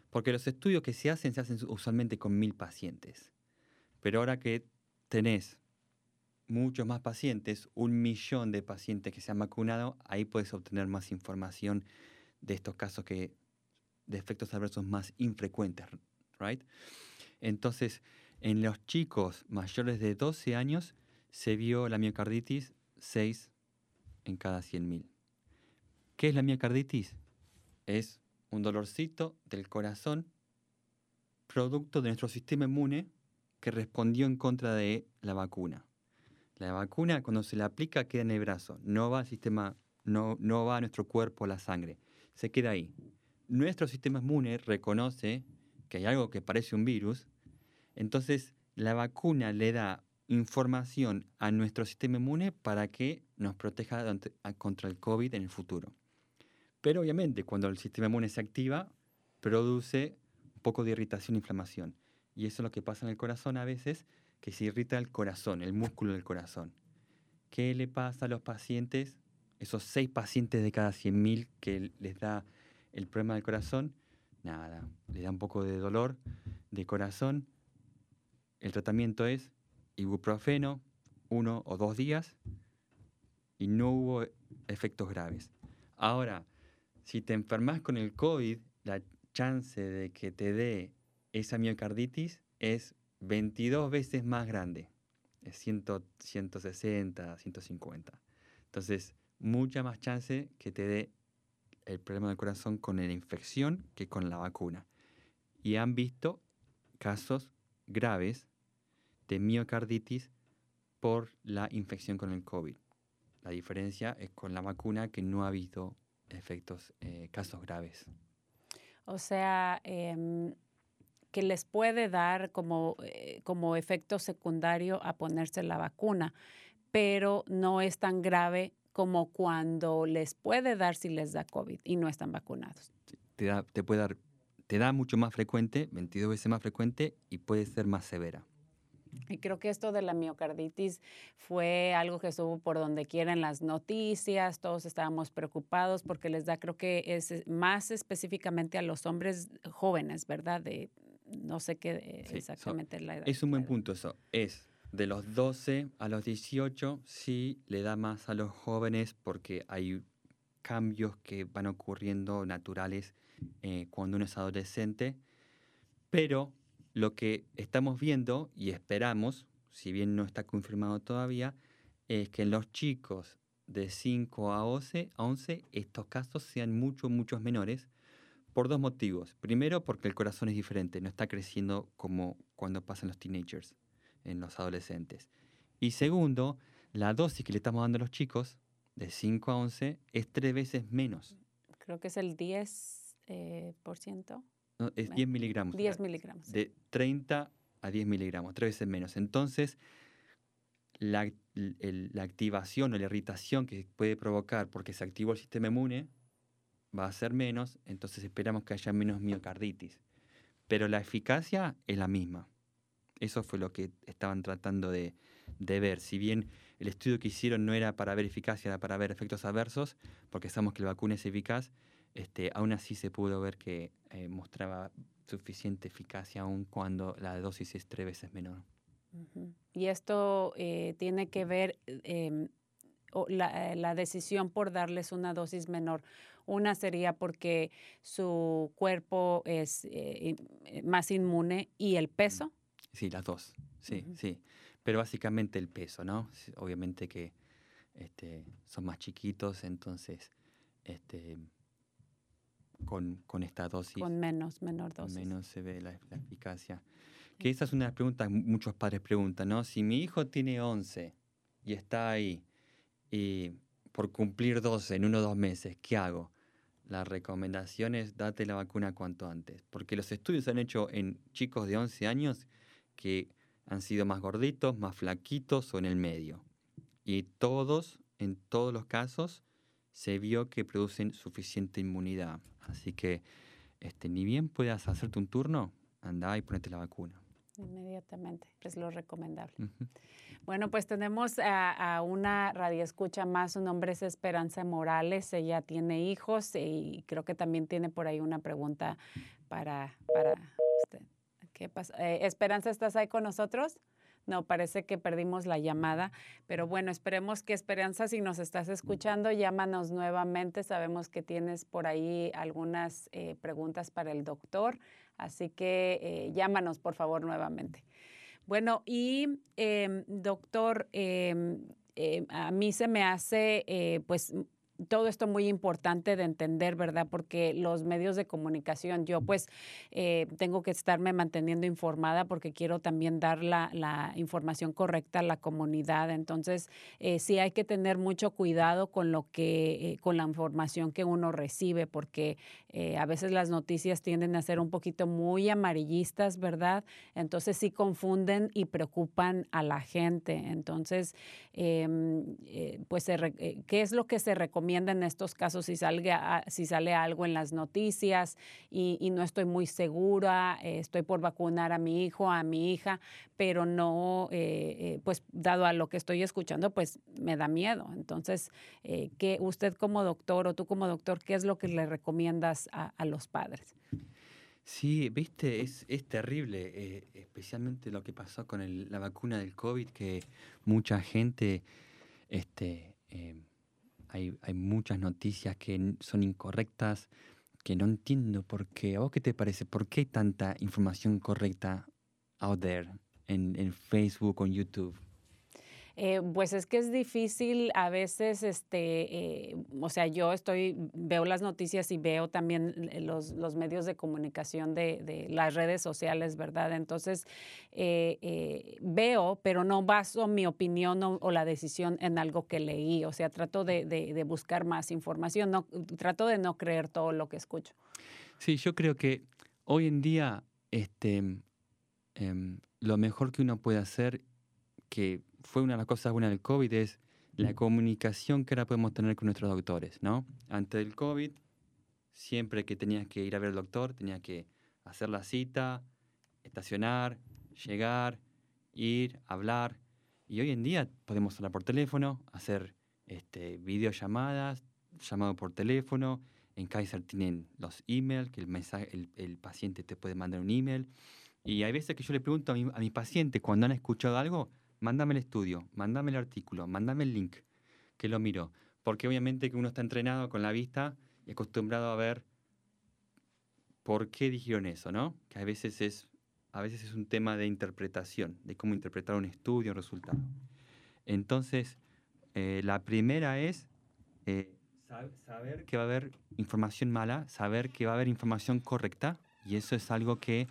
Porque los estudios que se hacen se hacen usualmente con mil pacientes. Pero ahora que tenés muchos más pacientes, un millón de pacientes que se han vacunado, ahí puedes obtener más información de estos casos que de efectos adversos más infrecuentes, right? Entonces, en los chicos mayores de 12 años se vio la miocarditis 6 en cada 100.000. ¿Qué es la miocarditis? Es un dolorcito del corazón producto de nuestro sistema inmune que respondió en contra de la vacuna. La vacuna cuando se la aplica queda en el brazo, no va al sistema, no, no va a nuestro cuerpo, la sangre, se queda ahí. Nuestro sistema inmune reconoce que hay algo que parece un virus, entonces la vacuna le da información a nuestro sistema inmune para que nos proteja contra el COVID en el futuro. Pero obviamente cuando el sistema inmune se activa, produce un poco de irritación e inflamación. Y eso es lo que pasa en el corazón a veces, que se irrita el corazón, el músculo del corazón. ¿Qué le pasa a los pacientes? Esos seis pacientes de cada 100.000 que les da el problema del corazón, nada, les da un poco de dolor de corazón. El tratamiento es ibuprofeno, uno o dos días, y no hubo efectos graves. Ahora, si te enfermas con el COVID, la chance de que te dé esa miocarditis es 22 veces más grande. Es 100, 160, 150. Entonces, mucha más chance que te dé el problema del corazón con la infección que con la vacuna. Y han visto casos graves de miocarditis por la infección con el COVID. La diferencia es con la vacuna que no ha habido efectos, eh, casos graves. O sea, em, que les puede dar como, eh, como efecto secundario a ponerse la vacuna, pero no es tan grave como cuando les puede dar si les da COVID y no están vacunados. Te, da, te puede dar, te da mucho más frecuente, 22 veces más frecuente y puede ser más severa. Y creo que esto de la miocarditis fue algo que estuvo por donde quiera en las noticias, todos estábamos preocupados porque les da, creo que es más específicamente a los hombres jóvenes, ¿verdad? De no sé qué eh, Sí, so- exactamente la edad. Es un buen punto eso. Es de los 12 a los 18, sí le da más a los jóvenes porque hay cambios que van ocurriendo naturales eh, cuando uno es adolescente. Pero lo que estamos viendo y esperamos, si bien no está confirmado todavía, es que en los chicos de 5 a 11, a 11 estos casos sean mucho, muchos menores por dos motivos. Primero, porque el corazón es diferente, no está creciendo como cuando pasan los teenagers, en los adolescentes. Y segundo, la dosis que le estamos dando a los chicos de 5 a 11 es tres veces menos. Creo que es el 10%. eh, por ciento. ¿no? Es Bueno, 10 miligramos. 10 miligramos. De 30 a 10 miligramos, tres veces menos. Entonces, la, el- la activación o la irritación que puede provocar porque se activó el sistema inmune va a ser menos, entonces esperamos que haya menos miocarditis. Pero la eficacia es la misma. Eso fue lo que estaban tratando de, ver. Si bien el estudio que hicieron no era para ver eficacia, era para ver efectos adversos, porque sabemos que la vacuna es eficaz, este, aún así se pudo ver que eh, mostraba suficiente eficacia aun cuando la dosis es tres veces menor. Y esto eh, tiene que ver eh, la decisión por darles una dosis menor. Una sería porque su cuerpo es eh, eh, más inmune y el peso. Sí, las dos. Sí, sí. Pero básicamente el peso, ¿no? Obviamente que este, son más chiquitos, entonces este, con, con esta dosis Con menos, menor dosis. menos se ve la, la eficacia. Que esa es una de las preguntas que muchos padres preguntan, ¿no? Si mi hijo tiene 11 y está ahí y por cumplir 12 en uno o dos meses, ¿qué hago? La recomendación es date la vacuna cuanto antes, porque los estudios han hecho en chicos de 11 años que han sido más gorditos, más flaquitos o en el medio. Y todos, en todos los casos, se vio que producen suficiente inmunidad. Así que este, ni bien puedas hacerte un turno, anda y ponete la vacuna. Inmediatamente, es lo recomendable. Bueno, pues tenemos a, a una radioescucha más, su nombre es Esperanza Morales, ella tiene hijos y creo que también tiene por ahí una pregunta para, para usted. ¿Qué pasa? Eh, Esperanza, ¿estás ahí con nosotros? No, parece que perdimos la llamada, pero bueno, esperemos que Esperanza, si nos estás escuchando, llámanos nuevamente. Sabemos que tienes por ahí algunas eh, preguntas para el doctor, así que eh, llámanos por favor nuevamente. Bueno, y em, doctor, em, em, a mí se me hace eh, pues todo esto muy importante de entender, ¿verdad? Porque los medios de comunicación, yo pues eh, tengo que estarme manteniendo informada porque quiero también dar la, la información correcta a la comunidad. Entonces, eh, sí hay que tener mucho cuidado con lo que, eh, con la información que uno recibe, porque eh, a veces las noticias tienden a ser un poquito muy amarillistas, ¿verdad? Entonces sí confunden y preocupan a la gente. Entonces, em, pues, ¿qué es lo que se recomienda en estos casos si, salga, si sale algo en las noticias y, no estoy muy segura, eh, estoy por vacunar a mi hijo, a mi hija, pero no, eh, eh, pues dado a lo que estoy escuchando, pues me da miedo. Entonces, ¿qué usted como doctor o tú como doctor, qué es lo que le recomiendas a, los padres? Sí, viste, es, terrible, especialmente lo que pasó con la vacuna del COVID, que mucha gente, este, eh, hay, hay muchas noticias que son incorrectas, que no entiendo por qué. ¿A vos qué te parece? ¿Por qué hay tanta información correcta out there en, en Facebook o en YouTube? Eh, pues es que es difícil a veces, este, eh, o sea, yo estoy, veo las noticias y veo también eh, los, los medios de comunicación de, las redes sociales, ¿verdad? Entonces, veo, pero no baso mi opinión o, la decisión en algo que leí, o sea, trato de, de- de buscar más información, no, trato de no creer todo lo que escucho. Sí, yo creo que hoy en día este, em, lo mejor que uno puede hacer, que fue una de las cosas buenas del COVID, es la comunicación que ahora podemos tener con nuestros doctores, ¿no? Antes del COVID, siempre que tenías que ir a ver al doctor, tenías que hacer la cita, estacionar, llegar, ir, hablar. Y hoy en día podemos hablar por teléfono, hacer este, videollamadas, llamado por teléfono. En Kaiser tienen los emails, que el, mensaje, el, el paciente te puede mandar un email. Y hay veces que yo le pregunto a mi, a mi paciente cuando han escuchado algo, mándame el estudio, mándame el artículo, mándame el link, que lo miro. Porque obviamente que uno está entrenado con la vista y acostumbrado a ver por qué dijeron eso, ¿no? Que a veces es, a veces es un tema de interpretación, de cómo interpretar un estudio, un resultado. Entonces, eh, la primera es eh, sab- saber que va a haber información mala, saber que va a haber información correcta, y eso es algo que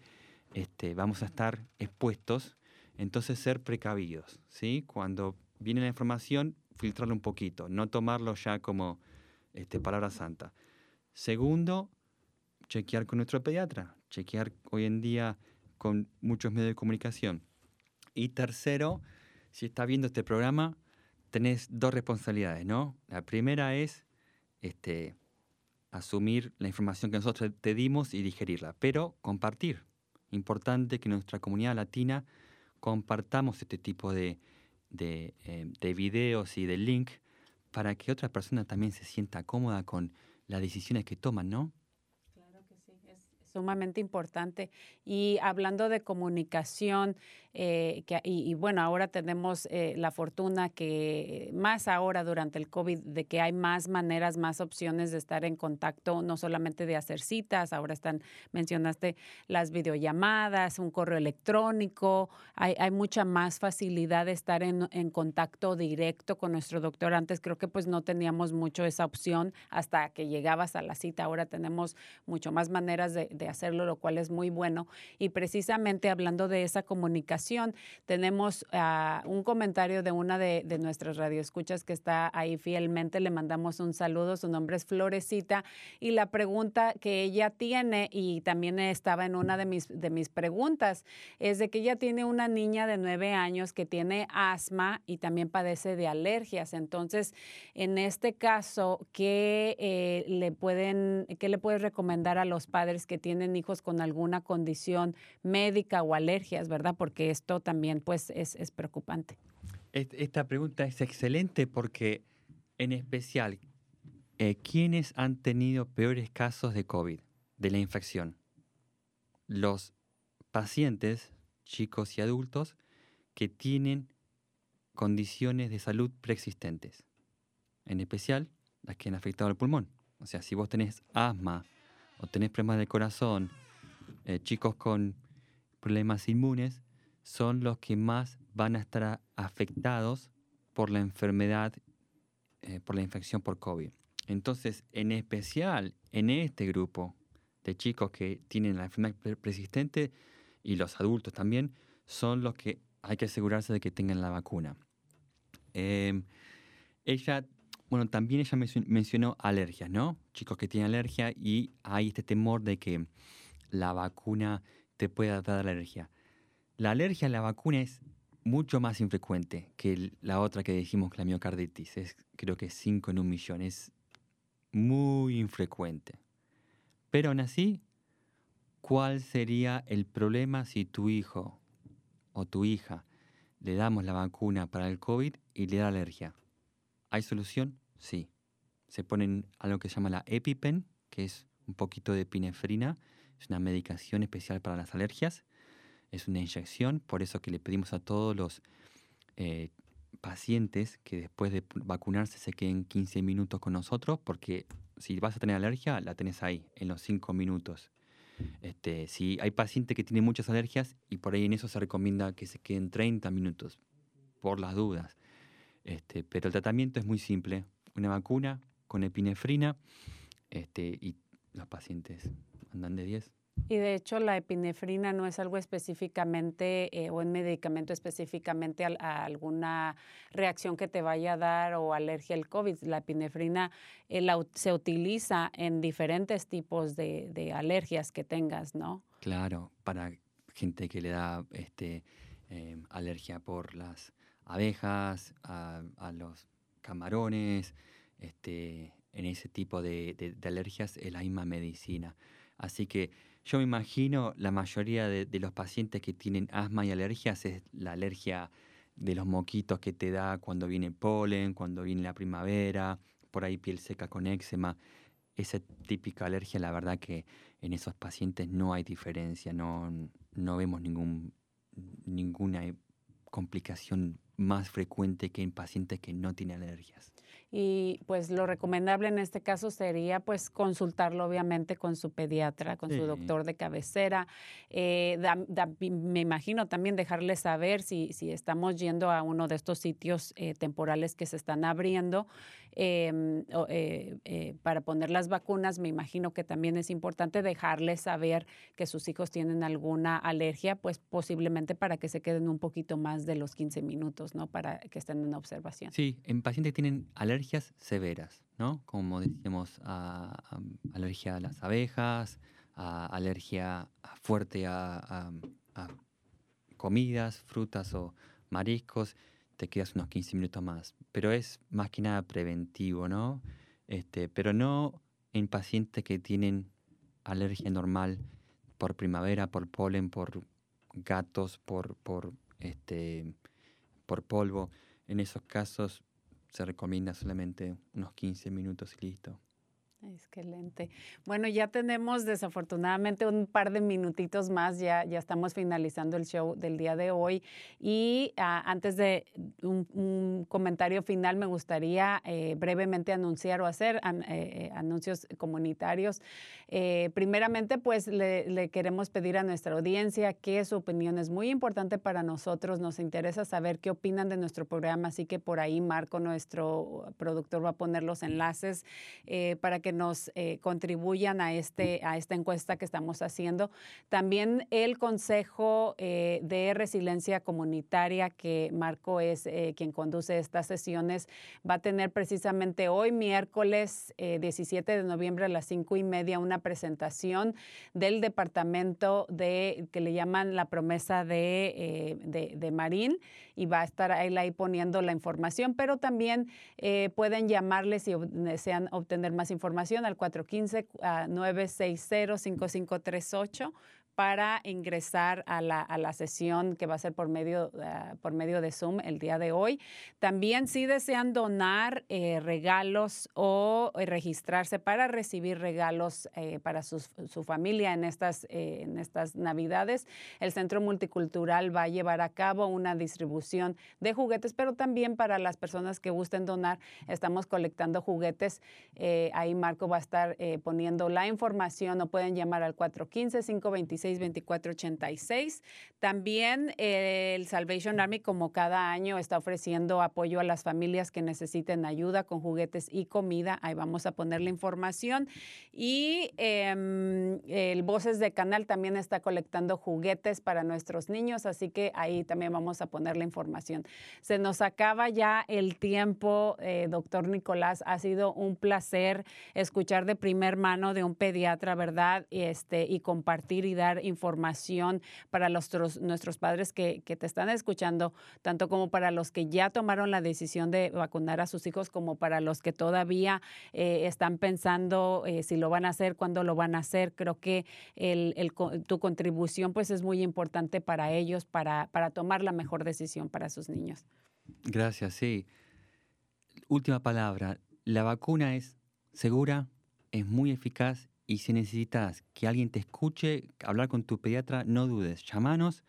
este, vamos a estar expuestos. Entonces, ser precavidos, ¿sí? Cuando viene la información, filtrarlo un poquito, no tomarlo ya como este, palabra santa. Segundo, chequear con nuestro pediatra, chequear hoy en día con muchos medios de comunicación. Y tercero, si está viendo este programa, tenés dos responsabilidades, ¿no? La primera es este, asumir la información que nosotros te dimos y digerirla, pero compartir. Importante que nuestra comunidad latina compartamos este tipo de, de, eh, de videos y de link para que otra persona también se sienta cómoda con las decisiones que toman, ¿no? Claro que sí, es sumamente importante. Y hablando de comunicación, eh, que, y, bueno, ahora tenemos eh, la fortuna que más ahora durante el COVID, de que hay más maneras, más opciones de estar en contacto, no solamente de hacer citas, ahora están, mencionaste las videollamadas, un correo electrónico, hay, hay mucha más facilidad de estar en, en, contacto directo con nuestro doctor. Antes creo que pues no teníamos mucho esa opción hasta que llegabas a la cita, ahora tenemos mucho más maneras de, de hacerlo, lo cual es muy bueno. Y precisamente hablando de esa comunicación, tenemos uh, un comentario de una de, de nuestras radioescuchas que está ahí fielmente. Le mandamos un saludo. Su nombre es Florecita. Y la pregunta que ella tiene, y también estaba en una de mis, de mis preguntas, es de que ella tiene una niña de nueve años que tiene asma y también padece de alergias. Entonces, en este caso, ¿qué, eh, le, pueden, ¿qué le puedes recomendar a los padres que tienen hijos con alguna condición médica o alergias, verdad? Porque esto también pues es, es preocupante. Esta pregunta es excelente porque en especial, eh, ¿quiénes han tenido peores casos de COVID, de la infección? Los pacientes, chicos y adultos, que tienen condiciones de salud preexistentes, en especial las que han afectado al pulmón. O sea, si vos tenés asma o tenés problemas del corazón, eh, chicos con problemas inmunes, son los que más van a estar afectados por la enfermedad, eh, por la infección por COVID. Entonces, en especial en este grupo de chicos que tienen la enfermedad persistente y los adultos también, son los que hay que asegurarse de que tengan la vacuna. Eh, ella, bueno, también ella mencionó alergias, ¿no? Chicos que tienen alergia y hay este temor de que la vacuna te pueda dar alergia. La alergia a la vacuna es mucho más infrecuente que la otra que dijimos, la miocarditis. Es, creo que es 5 en un millón. Es muy infrecuente. Pero aún así, ¿cuál sería el problema si tu hijo o tu hija le damos la vacuna para el COVID y le da alergia? ¿Hay solución? Sí. Se ponen algo que se llama la EpiPen, que es un poquito de epinefrina. Es una medicación especial para las alergias es una inyección, por eso que le pedimos a todos los eh, pacientes que después de vacunarse se queden 15 minutos con nosotros, porque si vas a tener alergia, la tenés ahí, en los 5 minutos. Este, si hay pacientes que tienen muchas alergias y por ahí en eso se recomienda que se queden 30 minutos, por las dudas. Este, pero el tratamiento es muy simple, una vacuna con epinefrina este, y los pacientes andan de 10. Y de hecho la epinefrina no es algo específicamente eh, o un medicamento específicamente a, a, alguna reacción que te vaya a dar o alergia al COVID. La epinefrina eh, la, se utiliza en diferentes tipos de, de, alergias que tengas, ¿no? Claro, para gente que le da este, eh, alergia por las abejas, a, a los camarones, este, en ese tipo de, de, alergias es la misma medicina. Así que yo me imagino la mayoría de, de, los pacientes que tienen asma y alergias es la alergia de los moquitos que te da cuando viene polen, cuando viene la primavera, por ahí piel seca con eczema. Esa típica alergia, la verdad que en esos pacientes no hay diferencia, no, no vemos ningún, ninguna complicación más frecuente que en pacientes que no tienen alergias y pues lo recomendable en este caso sería pues consultarlo obviamente con su pediatra, con sí. su doctor de cabecera. Eh, da, da, me imagino también dejarle saber si, si, estamos yendo a uno de estos sitios eh, temporales que se están abriendo, eh, eh, para poner las vacunas, me imagino que también es importante dejarles saber que sus hijos tienen alguna alergia, pues posiblemente para que se queden un poquito más de los 15 minutos, ¿no? Para que estén en observación. Sí, en pacientes que tienen alergias severas, ¿no? Como decíamos, a- a- alergia a las abejas, a alergia a- fuerte a comidas, frutas o mariscos, te quedas unos 15 minutos más. Pero es más que nada preventivo, ¿no? Este, pero no en pacientes que tienen alergia normal por primavera, por polen, por gatos, por, por, este, por polvo. En esos casos se recomienda solamente unos 15 minutos y listo. Excelente. Bueno, ya tenemos desafortunadamente un par de minutitos más, ya, ya estamos finalizando el show del día de hoy. Y ah, antes de un, comentario final, me gustaría eh, brevemente anunciar o hacer eh, eh, anuncios comunitarios. Eh, primeramente, pues le, queremos pedir a nuestra audiencia que su opinión es muy importante para nosotros. Nos interesa saber qué opinan de nuestro programa, así que por ahí Marco, nuestro productor, va a poner los enlaces para que nos eh, contribuyan a, este, a esta encuesta que estamos haciendo. También el Consejo eh, de Resiliencia Comunitaria, que Marco es eh, quien conduce estas sesiones, va a tener precisamente hoy, miércoles eh, 17 de noviembre a las 5 y media, una presentación del departamento de, que le llaman la promesa de, de, de Marín, y va a estar él ahí poniendo la información, pero también eh, pueden llamarles si desean obtener más información al 415-960-5538 para ingresar a la, a la sesión que va a ser por medio, ah, por medio de Zoom el día de hoy. También si desean donar eh, regalos o eh, registrarse para recibir regalos eh, para sus- su familia en estas, eh, en estas Navidades, el Centro Multicultural va a llevar a cabo una distribución de juguetes, pero también para las personas que gusten donar, estamos colectando juguetes. Ahí Marco va a estar poniendo la información o pueden llamar al 415-526-2486. También eh, el Salvation Army, como cada año, está ofreciendo apoyo a las familias que necesiten ayuda con juguetes y comida. Ahí vamos a poner la información. Y em, el Voces de Canal también está colectando juguetes para nuestros niños, así que ahí también vamos a poner la información. Se nos acaba ya el tiempo, eh, doctor Nicolás. Ha sido un placer escuchar de primer mano de un pediatra, ¿verdad? Este, y compartir y dar información para nuestros padres que, te están escuchando, tanto como para los que ya tomaron la decisión de vacunar a sus hijos, como para los que todavía eh, están pensando eh, si lo van a hacer, cuándo lo van a hacer. Creo que tu contribución pues es muy importante para ellos, para, para tomar la mejor decisión para sus niños. Gracias, sí. Última palabra. La vacuna es segura, es muy eficaz y si necesitas que alguien te escuche, hablar con tu pediatra, no dudes, llámanos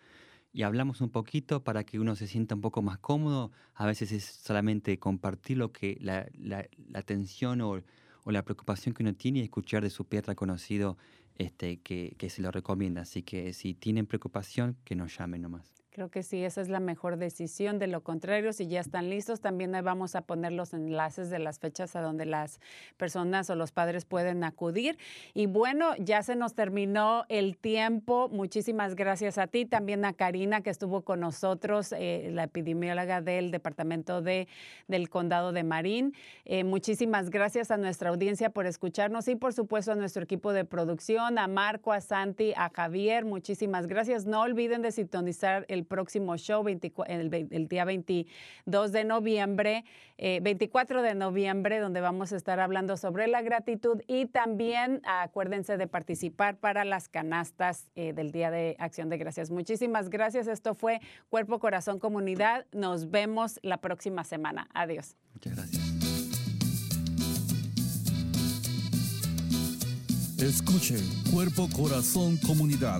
y hablamos un poquito para que uno se sienta un poco más cómodo. A veces es solamente compartir lo que la, la, la tensión o, o la preocupación que uno tiene y escuchar de su pediatra conocido este, que, que se lo recomienda. Así que si tienen preocupación, que nos llamen nomás. Creo que sí, esa es la mejor decisión. De lo contrario, si ya están listos, también vamos a poner los enlaces de las fechas a donde las personas o los padres pueden acudir. Y bueno, ya se nos terminó el tiempo. Muchísimas gracias a ti, también a Karina que estuvo con nosotros, eh, la epidemióloga del departamento de, del condado de Marín. Eh, muchísimas gracias a nuestra audiencia por escucharnos y por supuesto a nuestro equipo de producción, a Marco, a Santi, a Javier. Muchísimas gracias. No olviden de sintonizar el próximo show 24 el, ve- el día 22 de noviembre, eh, 24 de noviembre, donde vamos a estar hablando sobre la gratitud y también acuérdense de participar para las canastas eh, del Día de Acción de Gracias. Muchísimas gracias. Esto fue Cuerpo, Corazón, Comunidad. Nos vemos la próxima semana. Adiós. Muchas gracias. Escuche Cuerpo, Corazón, Comunidad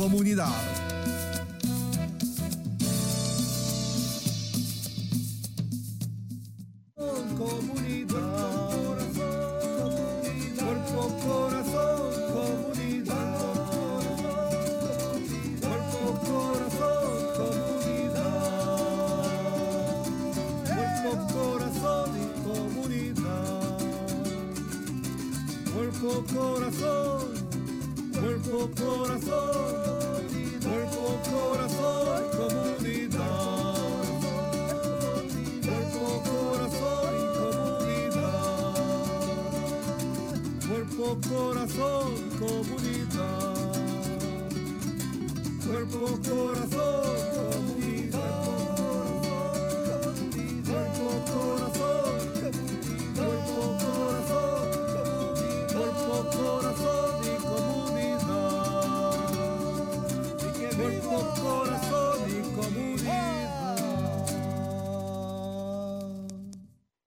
comunidad.